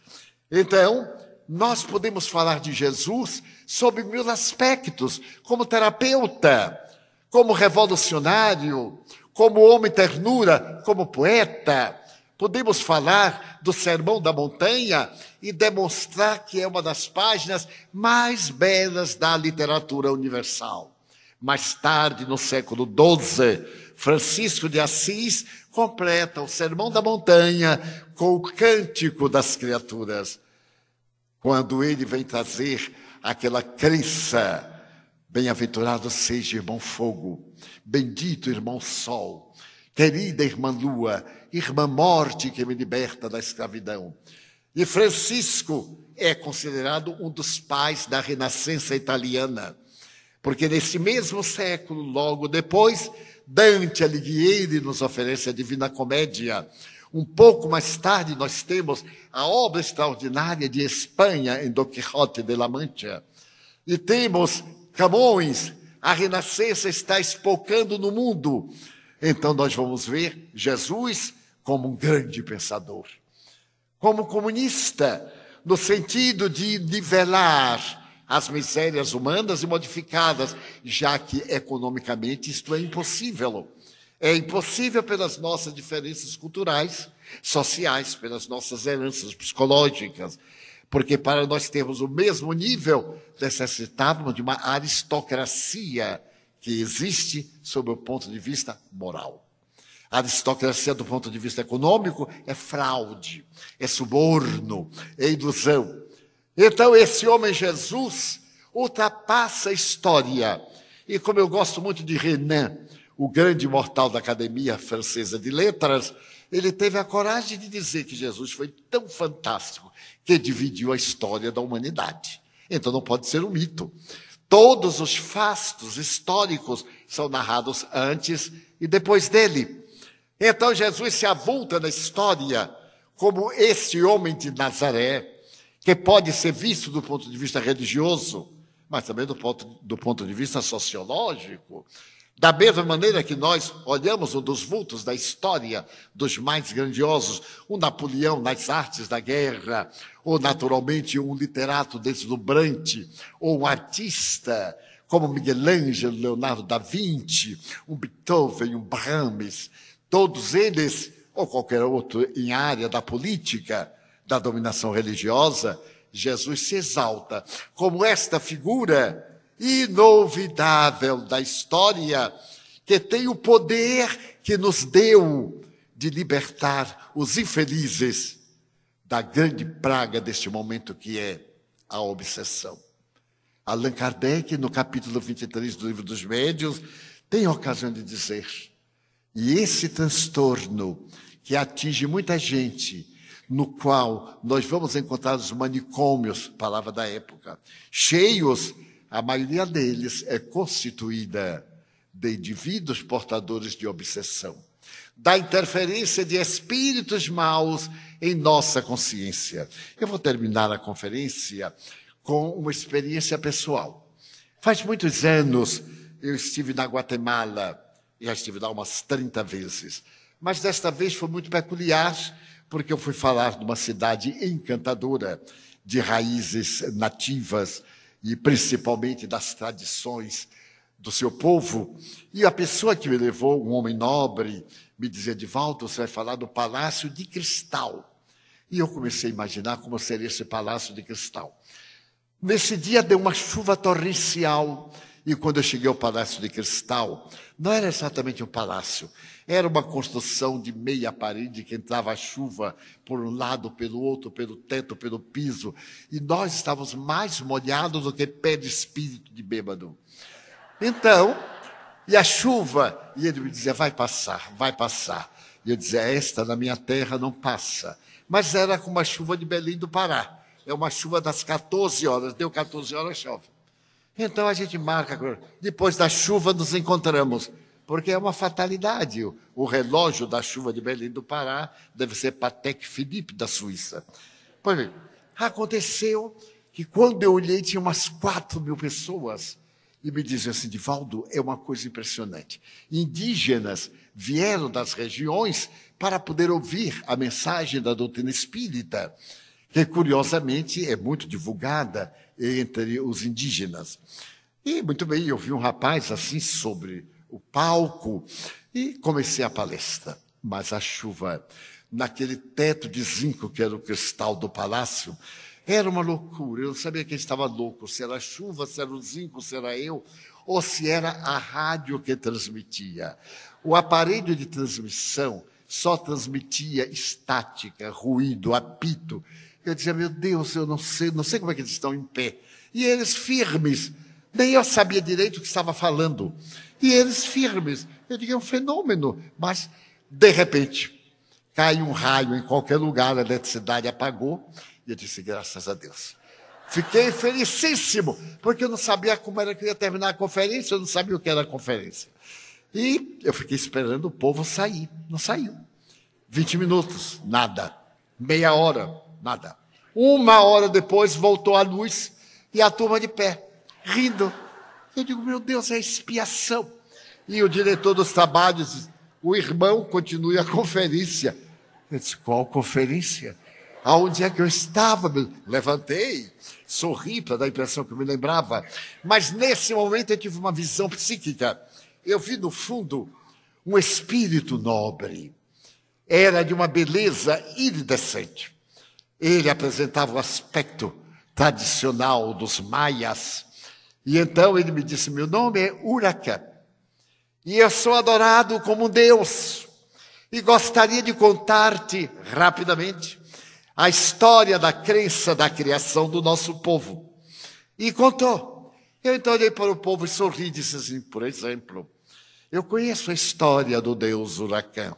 Então, nós podemos falar de Jesus sob mil aspectos, como terapeuta, como revolucionário, como homem ternura, como poeta. Podemos falar do Sermão da Montanha e demonstrar que é uma das páginas mais belas da literatura universal. Mais tarde, no século XII, Francisco de Assis completa o Sermão da Montanha com o Cântico das Criaturas, quando ele vem trazer aquela crença. Bem-aventurado seja, irmão fogo, bendito irmão sol, querida irmã lua, irmã morte que me liberta da escravidão. E Francisco é considerado um dos pais da renascença italiana porque nesse mesmo século, logo depois, Dante Alighieri nos oferece a Divina Comédia. Um pouco mais tarde, nós temos a obra extraordinária de Espanha, em Don Quixote de la Mancha. E temos Camões, a Renascença está espocando no mundo. Então, nós vamos ver Jesus como um grande pensador, como comunista, no sentido de nivelar as misérias humanas e modificadas, já que economicamente isto é impossível. É impossível pelas nossas diferenças culturais, sociais, pelas nossas heranças psicológicas, porque para nós termos o mesmo nível, necessitávamos de uma aristocracia que existe sob o ponto de vista moral. A aristocracia, do ponto de vista econômico, é fraude, é suborno, é ilusão. Então, esse homem Jesus ultrapassa a história. E como eu gosto muito de Renan, o grande imortal da Academia Francesa de Letras, ele teve a coragem de dizer que Jesus foi tão fantástico que dividiu a história da humanidade. Então não pode ser um mito. Todos os fastos históricos são narrados antes e depois dele. Então Jesus se avulta na história como esse homem de Nazaré, que pode ser visto do ponto de vista religioso, mas também do ponto, do ponto de vista sociológico. Da mesma maneira que nós olhamos um dos vultos da história dos mais grandiosos, um Napoleão nas artes da guerra, ou naturalmente um literato deslumbrante, ou um artista como Miguel Ângelo, Leonardo da Vinci, um Beethoven, um Brahms, todos eles, ou qualquer outro em área da política, da dominação religiosa, Jesus se exalta. Como esta figura inovidável da história que tem o poder que nos deu de libertar os infelizes da grande praga deste momento que é a obsessão. Allan Kardec, no capítulo 23 do Livro dos Médios, tem a ocasião de dizer: e esse transtorno que atinge muita gente, no qual nós vamos encontrar os manicômios, palavra da época, cheios, a maioria deles é constituída de indivíduos portadores de obsessão, da interferência de espíritos maus em nossa consciência. Eu vou terminar a conferência com uma experiência pessoal. Faz muitos anos eu estive na Guatemala, já estive lá umas 30 vezes, mas desta vez foi muito peculiar, porque eu fui falar de uma cidade encantadora, de raízes nativas e principalmente das tradições do seu povo. E a pessoa que me levou, um homem nobre, me dizia: Divaldo, você vai falar do Palácio de Cristal. E eu comecei a imaginar como seria esse Palácio de Cristal. Nesse dia deu uma chuva torrencial. E quando eu cheguei ao Palácio de Cristal, não era exatamente um palácio, era uma construção de meia parede que entrava a chuva por um lado, pelo outro, pelo teto, pelo piso. E nós estávamos mais molhados do que pé de espírito de bêbado. Então, e a chuva, e ele me dizia: vai passar, vai passar. E eu dizia: esta na minha terra não passa. Mas era como a chuva de Belém do Pará. É uma chuva das 14 horas, deu 14 horas, chove. Então a gente marca, depois da chuva nos encontramos, porque é uma fatalidade. O relógio da chuva de Belém do Pará deve ser Patek Philippe da Suíça. Pois bem, aconteceu que quando eu olhei tinha umas 4 mil pessoas e me diziam assim, Divaldo, é uma coisa impressionante. Indígenas vieram das regiões para poder ouvir a mensagem da doutrina espírita que curiosamente é muito divulgada entre os indígenas. E muito bem, eu vi um rapaz assim sobre o palco e comecei a palestra. Mas a chuva, naquele teto de zinco que era o cristal do palácio, era uma loucura. Eu não sabia quem estava louco, se era a chuva, se era o zinco, se era eu, ou se era a rádio que transmitia. O aparelho de transmissão só transmitia estática, ruído, apito. Eu dizia, meu Deus, eu não sei, não sei como é que eles estão em pé. E eles firmes. Nem eu sabia direito o que estava falando. E eles firmes. Eu digo, é um fenômeno. Mas, de repente, cai um raio em qualquer lugar, a eletricidade apagou. E eu disse, graças a Deus. Fiquei felicíssimo, porque eu não sabia como era que ia terminar a conferência, eu não sabia o que era a conferência. E eu fiquei esperando o povo sair. Não saiu. 20 minutos, nada. Meia hora, nada. Uma hora depois voltou a luz e a turma de pé, rindo. Eu digo, meu Deus, é expiação. E o diretor dos trabalhos, o irmão, continue a conferência. Eu disse, qual conferência? Aonde é que eu estava? Levantei, sorri para dar a impressão que eu me lembrava. Mas nesse momento eu tive uma visão psíquica. Eu vi no fundo um espírito nobre. Era de uma beleza iridescente. Ele apresentava o aspecto tradicional dos maias. E então ele me disse: Meu nome é Huracan. E eu sou adorado como Deus. E gostaria de contar-te rapidamente a história da crença da criação do nosso povo. E contou. Eu então olhei para o povo e sorri e disse assim: Por exemplo, eu conheço a história do Deus Huracan.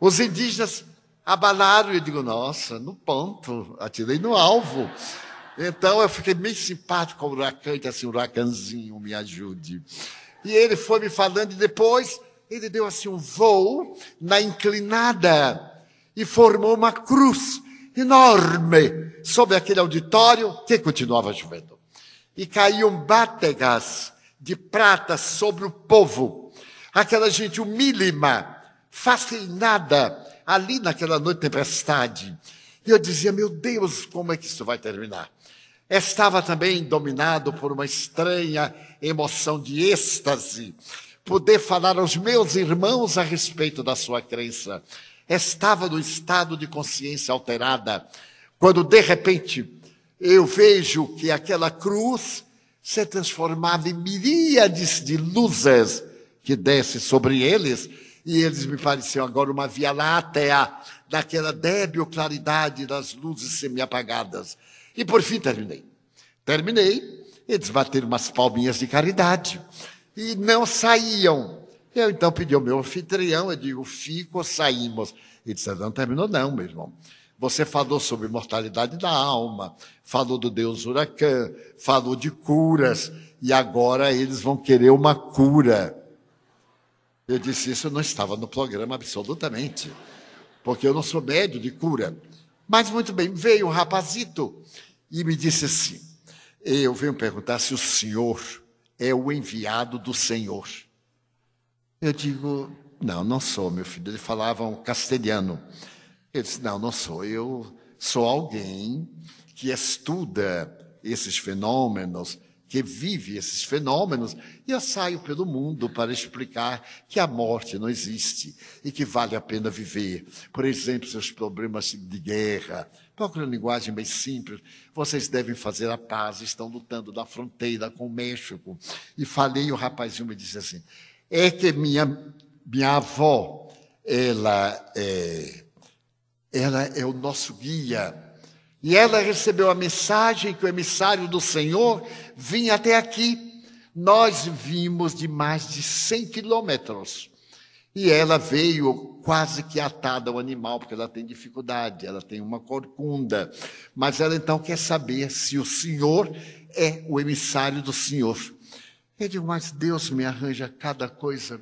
Os indígenas abalaram e eu digo, nossa, no ponto, atirei no alvo. Então eu fiquei meio simpático com o huracão, e assim, huracanzinho, me ajude. E ele foi me falando e depois ele deu assim um voo na inclinada e formou uma cruz enorme sobre aquele auditório que continuava chovendo. E caíam bátegas de prata sobre o povo. Aquela gente humílima, fascinada, ali naquela noite de tempestade. E eu dizia, meu Deus, como é que isso vai terminar? Estava também dominado por uma estranha emoção de êxtase, poder falar aos meus irmãos a respeito da sua crença. Estava no estado de consciência alterada, quando de repente eu vejo que aquela cruz se transformava em miríades de luzes que desce sobre eles e eles me pareciam agora uma via látea, daquela débil claridade das luzes semi-apagadas. E por fim terminei. Terminei, eles bateram umas palminhas de caridade e não saíam. Eu então pedi ao meu anfitrião, eu digo, fico ou saímos? Ele disse, não terminou não, meu irmão. Você falou sobre mortalidade da alma, falou do Deus huracão, falou de curas, e agora eles vão querer uma cura. Eu disse, isso não estava no programa absolutamente, porque eu não sou médio de cura. Mas muito bem, veio um rapazito e me disse assim: Eu venho perguntar se o senhor é o enviado do Senhor. Eu digo, não, não sou, meu filho. Ele falava um castelhano. Ele disse, não, não sou. Eu sou alguém que estuda esses fenômenos, que vive esses fenômenos, e eu saio pelo mundo para explicar que a morte não existe e que vale a pena viver. Por exemplo, seus problemas de guerra, Procure uma linguagem bem simples. Vocês devem fazer a paz, estão lutando na fronteira com o México. E falei, e o rapazinho me disse assim: é que minha, minha avó, ela é, ela é o nosso guia. E ela recebeu a mensagem que o emissário do Senhor vinha até aqui. Nós vimos de mais de 100 quilômetros. E ela veio quase que atada ao animal, porque ela tem dificuldade, ela tem uma corcunda. Mas ela então quer saber se o Senhor é o emissário do Senhor. Eu digo, mas Deus me arranja cada coisa.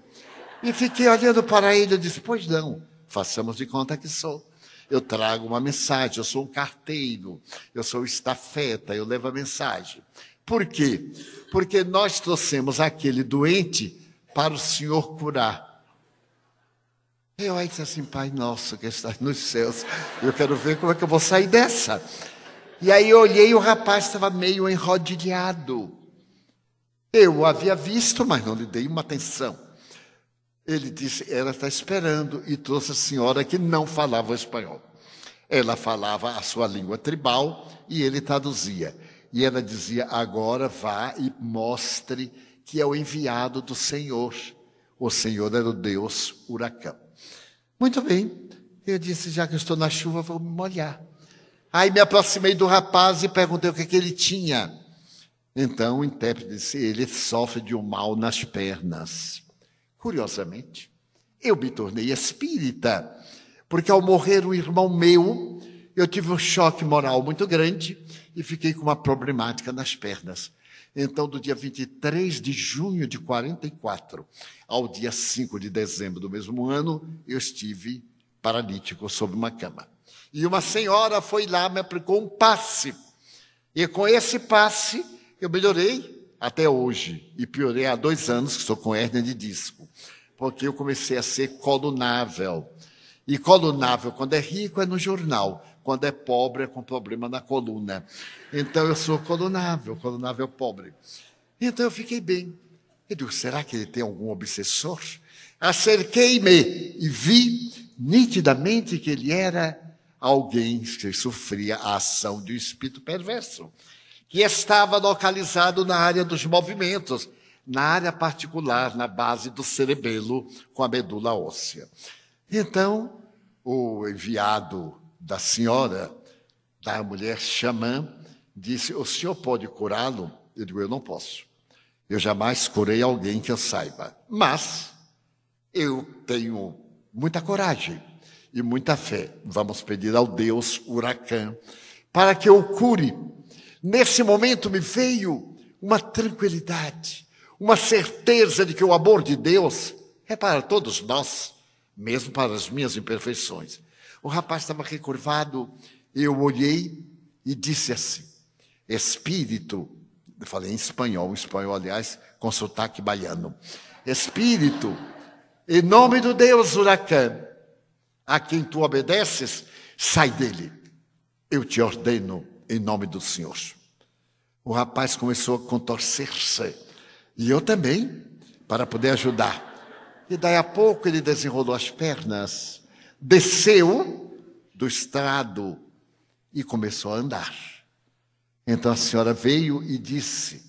E fiquei olhando para ele e disse, pois não, façamos de conta que sou. Eu trago uma mensagem, eu sou um carteiro, eu sou estafeta, eu levo a mensagem. Por quê? Porque nós trouxemos aquele doente para o Senhor curar. Eu aí disse assim, Pai nosso que estás nos céus, eu quero ver como é que eu vou sair dessa. E aí eu olhei e o rapaz estava meio enrodilhado. Eu o havia visto, mas não lhe dei uma atenção. Ele disse, ela está esperando, e trouxe a senhora que não falava espanhol. Ela falava a sua língua tribal e ele traduzia. E ela dizia, agora vá e mostre que é o enviado do Senhor. O Senhor era o Deus huracão. Muito bem. Eu disse, já que estou na chuva, vou me molhar. Aí me aproximei do rapaz e perguntei o que, que ele tinha. Então o intérprete disse, ele sofre de um mal nas pernas. Curiosamente, eu me tornei espírita, porque ao morrer um irmão meu, eu tive um choque moral muito grande e fiquei com uma problemática nas pernas. Então, do dia 23 de junho de 44 ao dia 5 de dezembro do mesmo ano, eu estive paralítico sob uma cama. E uma senhora foi lá, me aplicou um passe. E com esse passe, eu melhorei até hoje. E piorei há dois anos, que estou com hérnia de disco. Porque eu comecei a ser colunável. E colunável, quando é rico, é no jornal quando é pobre é com problema na coluna. Então eu sou colunável, colunável pobre. Então eu fiquei bem. Eu digo, será que ele tem algum obsessor? Acerquei-me e vi nitidamente que ele era alguém que sofria a ação de um espírito perverso, que estava localizado na área dos movimentos, na área particular, na base do cerebelo, com a medula óssea. Então, o enviado da senhora, da mulher xamã, disse: O senhor pode curá-lo? Eu digo: Eu não posso. Eu jamais curei alguém que eu saiba. Mas eu tenho muita coragem e muita fé. Vamos pedir ao Deus Huracão para que eu cure. Nesse momento me veio uma tranquilidade, uma certeza de que o amor de Deus é para todos nós, mesmo para as minhas imperfeições. O rapaz estava recurvado, eu olhei e disse assim: Espírito, eu falei em espanhol, em espanhol, aliás, com sotaque baiano. Espírito, em nome do Deus huracão, a quem tu obedeces, sai dele. Eu te ordeno em nome do Senhor. O rapaz começou a contorcer-se, e eu também, para poder ajudar. E daí a pouco ele desenrolou as pernas desceu do estrado e começou a andar. Então a senhora veio e disse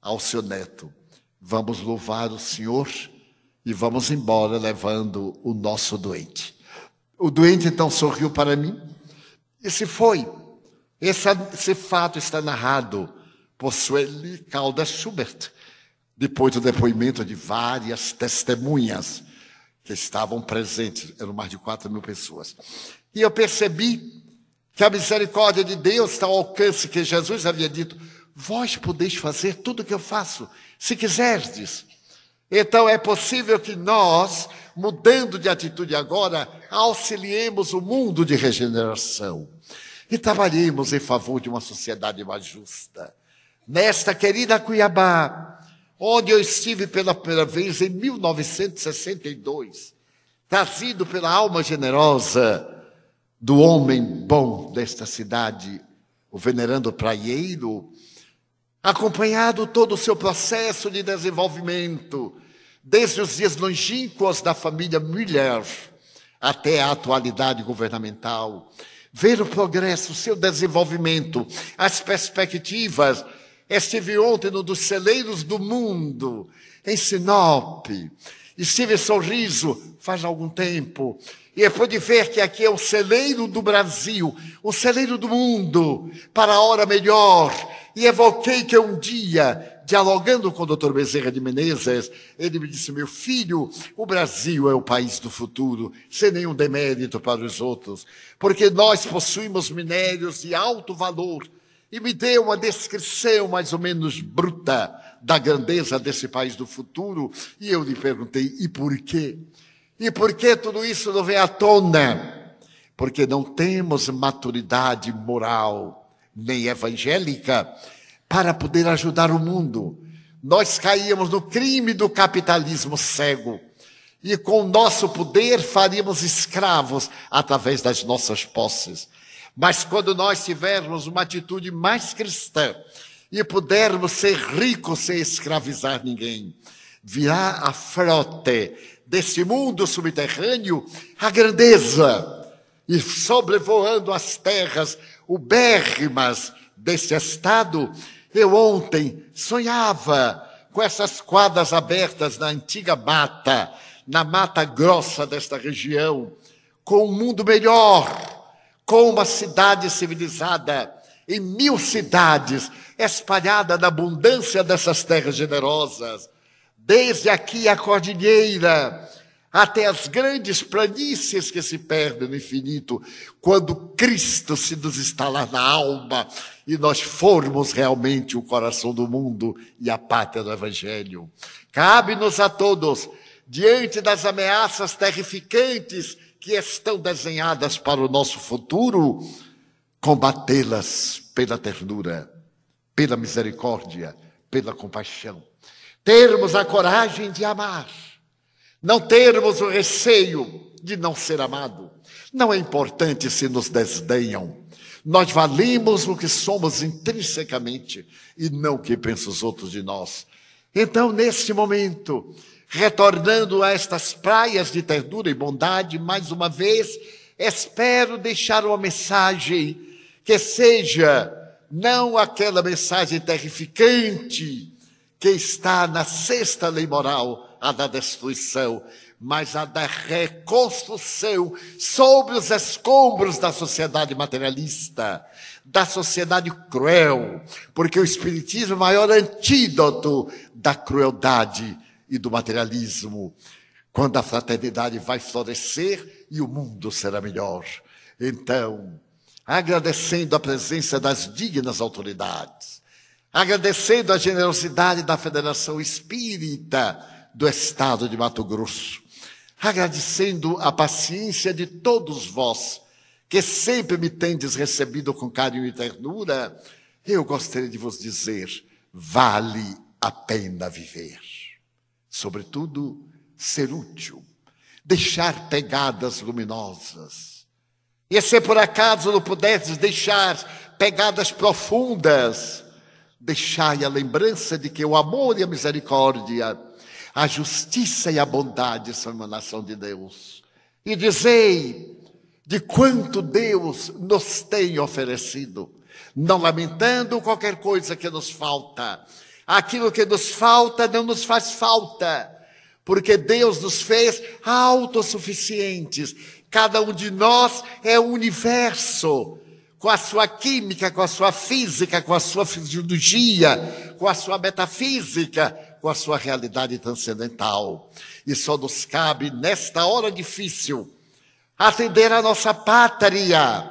ao seu neto: Vamos louvar o Senhor e vamos embora levando o nosso doente. O doente então sorriu para mim e se foi. Esse, esse fato está narrado por Sueli Caldas Schubert, depois do depoimento de várias testemunhas que estavam presentes, eram mais de quatro mil pessoas. E eu percebi que a misericórdia de Deus está ao alcance que Jesus havia dito: vós podeis fazer tudo o que eu faço, se quiserdes. Então é possível que nós, mudando de atitude agora, auxiliemos o mundo de regeneração e trabalhemos em favor de uma sociedade mais justa. Nesta querida Cuiabá, onde eu estive pela primeira vez em 1962, trazido pela alma generosa do homem bom desta cidade, o venerando praieiro, acompanhado todo o seu processo de desenvolvimento, desde os dias longínquos da família Müller até a atualidade governamental, ver o progresso, o seu desenvolvimento, as perspectivas. Estive ontem no dos celeiros do mundo, em Sinop. Estive Sorriso faz algum tempo. E é pude ver que aqui é o celeiro do Brasil, o celeiro do mundo, para a hora melhor. E evoquei que um dia, dialogando com o doutor Bezerra de Menezes, ele me disse: Meu filho, o Brasil é o país do futuro, sem nenhum demérito para os outros, porque nós possuímos minérios de alto valor. E me deu uma descrição mais ou menos bruta da grandeza desse país do futuro. E eu lhe perguntei: e por quê? E por que tudo isso não vem à tona? Porque não temos maturidade moral nem evangélica para poder ajudar o mundo. Nós caíamos no crime do capitalismo cego. E com o nosso poder faríamos escravos através das nossas posses. Mas quando nós tivermos uma atitude mais cristã e pudermos ser ricos sem escravizar ninguém, virá a frote desse mundo subterrâneo a grandeza e sobrevoando as terras ubérrimas desse estado, eu ontem sonhava com essas quadras abertas na antiga mata, na mata grossa desta região, com um mundo melhor, com uma cidade civilizada, em mil cidades, espalhada na abundância dessas terras generosas, desde aqui a cordilheira, até as grandes planícies que se perdem no infinito, quando Cristo se nos instalar na alma e nós formos realmente o coração do mundo e a pátria do Evangelho. Cabe-nos a todos, diante das ameaças terrificantes que estão desenhadas para o nosso futuro, combatê-las pela ternura, pela misericórdia, pela compaixão termos a coragem de amar, não termos o receio de não ser amado. Não é importante se nos desdenham. Nós valimos o que somos intrinsecamente e não o que pensam os outros de nós. Então, neste momento, retornando a estas praias de ternura e bondade, mais uma vez, espero deixar uma mensagem que seja não aquela mensagem terrificante que está na sexta lei moral, a da destruição, mas a da reconstrução sobre os escombros da sociedade materialista, da sociedade cruel, porque o Espiritismo é o maior antídoto da crueldade e do materialismo. Quando a fraternidade vai florescer e o mundo será melhor. Então, agradecendo a presença das dignas autoridades, agradecendo a generosidade da Federação Espírita do Estado de Mato Grosso, agradecendo a paciência de todos vós, que sempre me tendes recebido com carinho e ternura, eu gostaria de vos dizer: vale a pena viver. Sobretudo, ser útil, deixar pegadas luminosas. E se por acaso não puderdes deixar pegadas profundas, deixai a lembrança de que o amor e a misericórdia, a justiça e a bondade são emanação de Deus. E dizei de quanto Deus nos tem oferecido, não lamentando qualquer coisa que nos falta. Aquilo que nos falta não nos faz falta, porque Deus nos fez autossuficientes. Cada um de nós é um universo, com a sua química, com a sua física, com a sua fisiologia, com a sua metafísica, com a sua realidade transcendental. E só nos cabe, nesta hora difícil, atender a nossa pátria,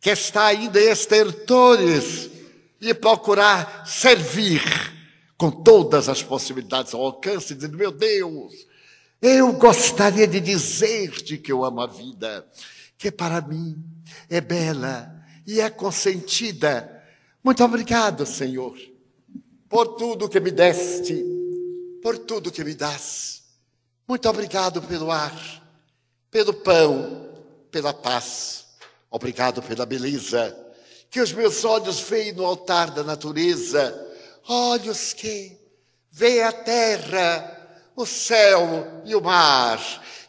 que está ainda em estertores, e procurar servir com todas as possibilidades ao alcance, dizendo: Meu Deus, eu gostaria de dizer-te que eu amo a vida, que para mim é bela e é consentida. Muito obrigado, Senhor, por tudo que me deste, por tudo que me das. Muito obrigado pelo ar, pelo pão, pela paz. Obrigado pela beleza que os meus olhos veem no altar da natureza olhos que veem a terra, o céu e o mar,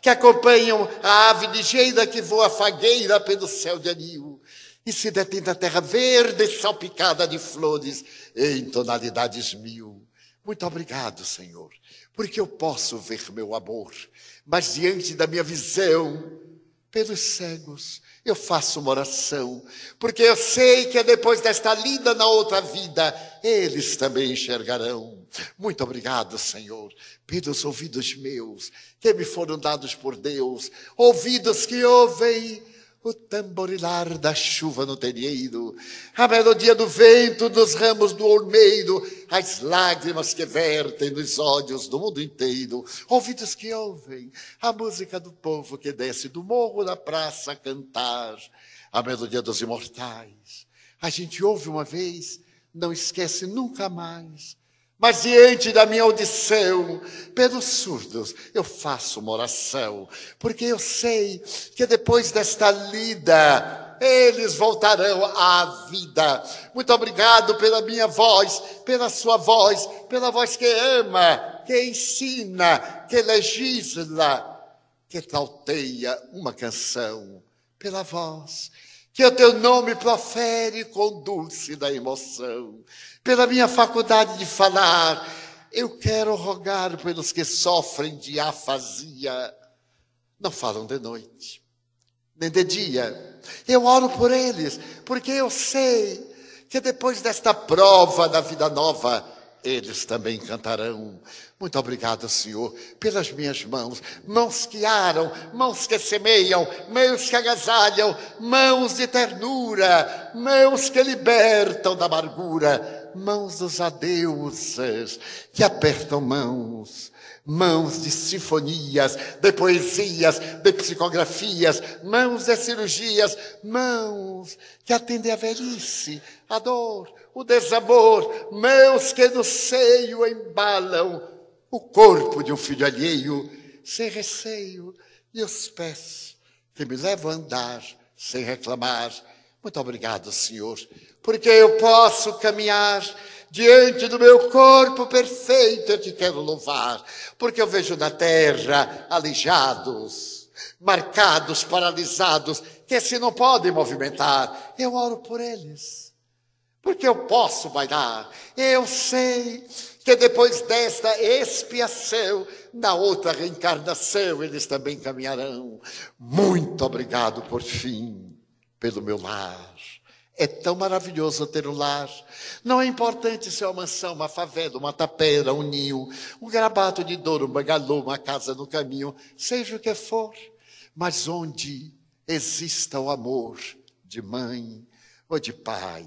que acompanham a ave ligeira que voa fagueira pelo céu de anil e se detém na terra verde salpicada de flores em tonalidades mil. Muito obrigado, Senhor, porque eu posso ver meu amor, mas diante da minha visão, pelos cegos, eu faço uma oração, porque eu sei que é depois desta linda na outra vida, eles também enxergarão. Muito obrigado, Senhor, pelos ouvidos meus, que me foram dados por Deus, ouvidos que ouvem o tamborilar da chuva no terreiro, a melodia do vento nos ramos do olmeiro, as lágrimas que vertem nos olhos do mundo inteiro, ouvidos que ouvem a música do povo que desce do morro da praça a cantar, a melodia dos imortais. A gente ouve uma vez, não esquece nunca mais. Mas diante da minha audição, pelos surdos, eu faço uma oração, porque eu sei que depois desta lida, eles voltarão à vida. Muito obrigado pela minha voz, pela sua voz, pela voz que ama, que ensina, que legisla, que trauteia uma canção, pela voz que o teu nome profere com dulce da emoção pela minha faculdade de falar, eu quero rogar pelos que sofrem de afasia. Não falam de noite, nem de dia. Eu oro por eles, porque eu sei que depois desta prova da vida nova, eles também cantarão. Muito obrigado, Senhor, pelas minhas mãos, mãos que aram, mãos que semeiam, mãos que agasalham, mãos de ternura, mãos que libertam da amargura, mãos dos adeusas que apertam mãos, mãos de sinfonias, de poesias, de psicografias, mãos de cirurgias, mãos que atendem a velhice, a dor, o desamor, mãos que no seio embalam o corpo de um filho alheio, sem receio, e os pés que me levam a andar sem reclamar. Muito obrigado, Senhor, porque eu posso caminhar diante do meu corpo perfeito, eu te quero louvar, porque eu vejo na terra aleijados, marcados, paralisados, que se não podem movimentar, eu oro por eles, porque eu posso bailar, eu sei que depois desta expiação, na outra reencarnação, eles também caminharão. Muito obrigado por fim, pelo meu lar é tão maravilhoso ter um lar. Não é importante se é uma mansão, uma favela, uma tapera, um ninho, um grabato de dor, um bangalô, uma casa no caminho, seja o que for, mas onde exista o amor de mãe ou de pai,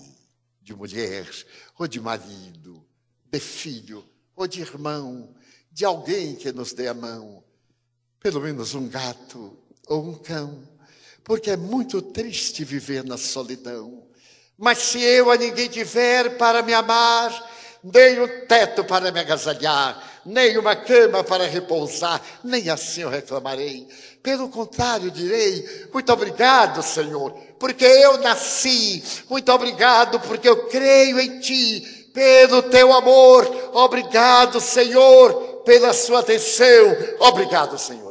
de mulher ou de marido, de filho ou de irmão, de alguém que nos dê a mão, pelo menos um gato ou um cão, porque é muito triste viver na solidão. Mas se eu a ninguém tiver para me amar, nem o teto para me agasalhar, nem uma cama para repousar, nem assim eu reclamarei. Pelo contrário, direi: muito obrigado, Senhor, porque eu nasci. Muito obrigado, porque eu creio em Ti. Pelo Teu amor, obrigado, Senhor, pela Sua atenção. Obrigado, senhores.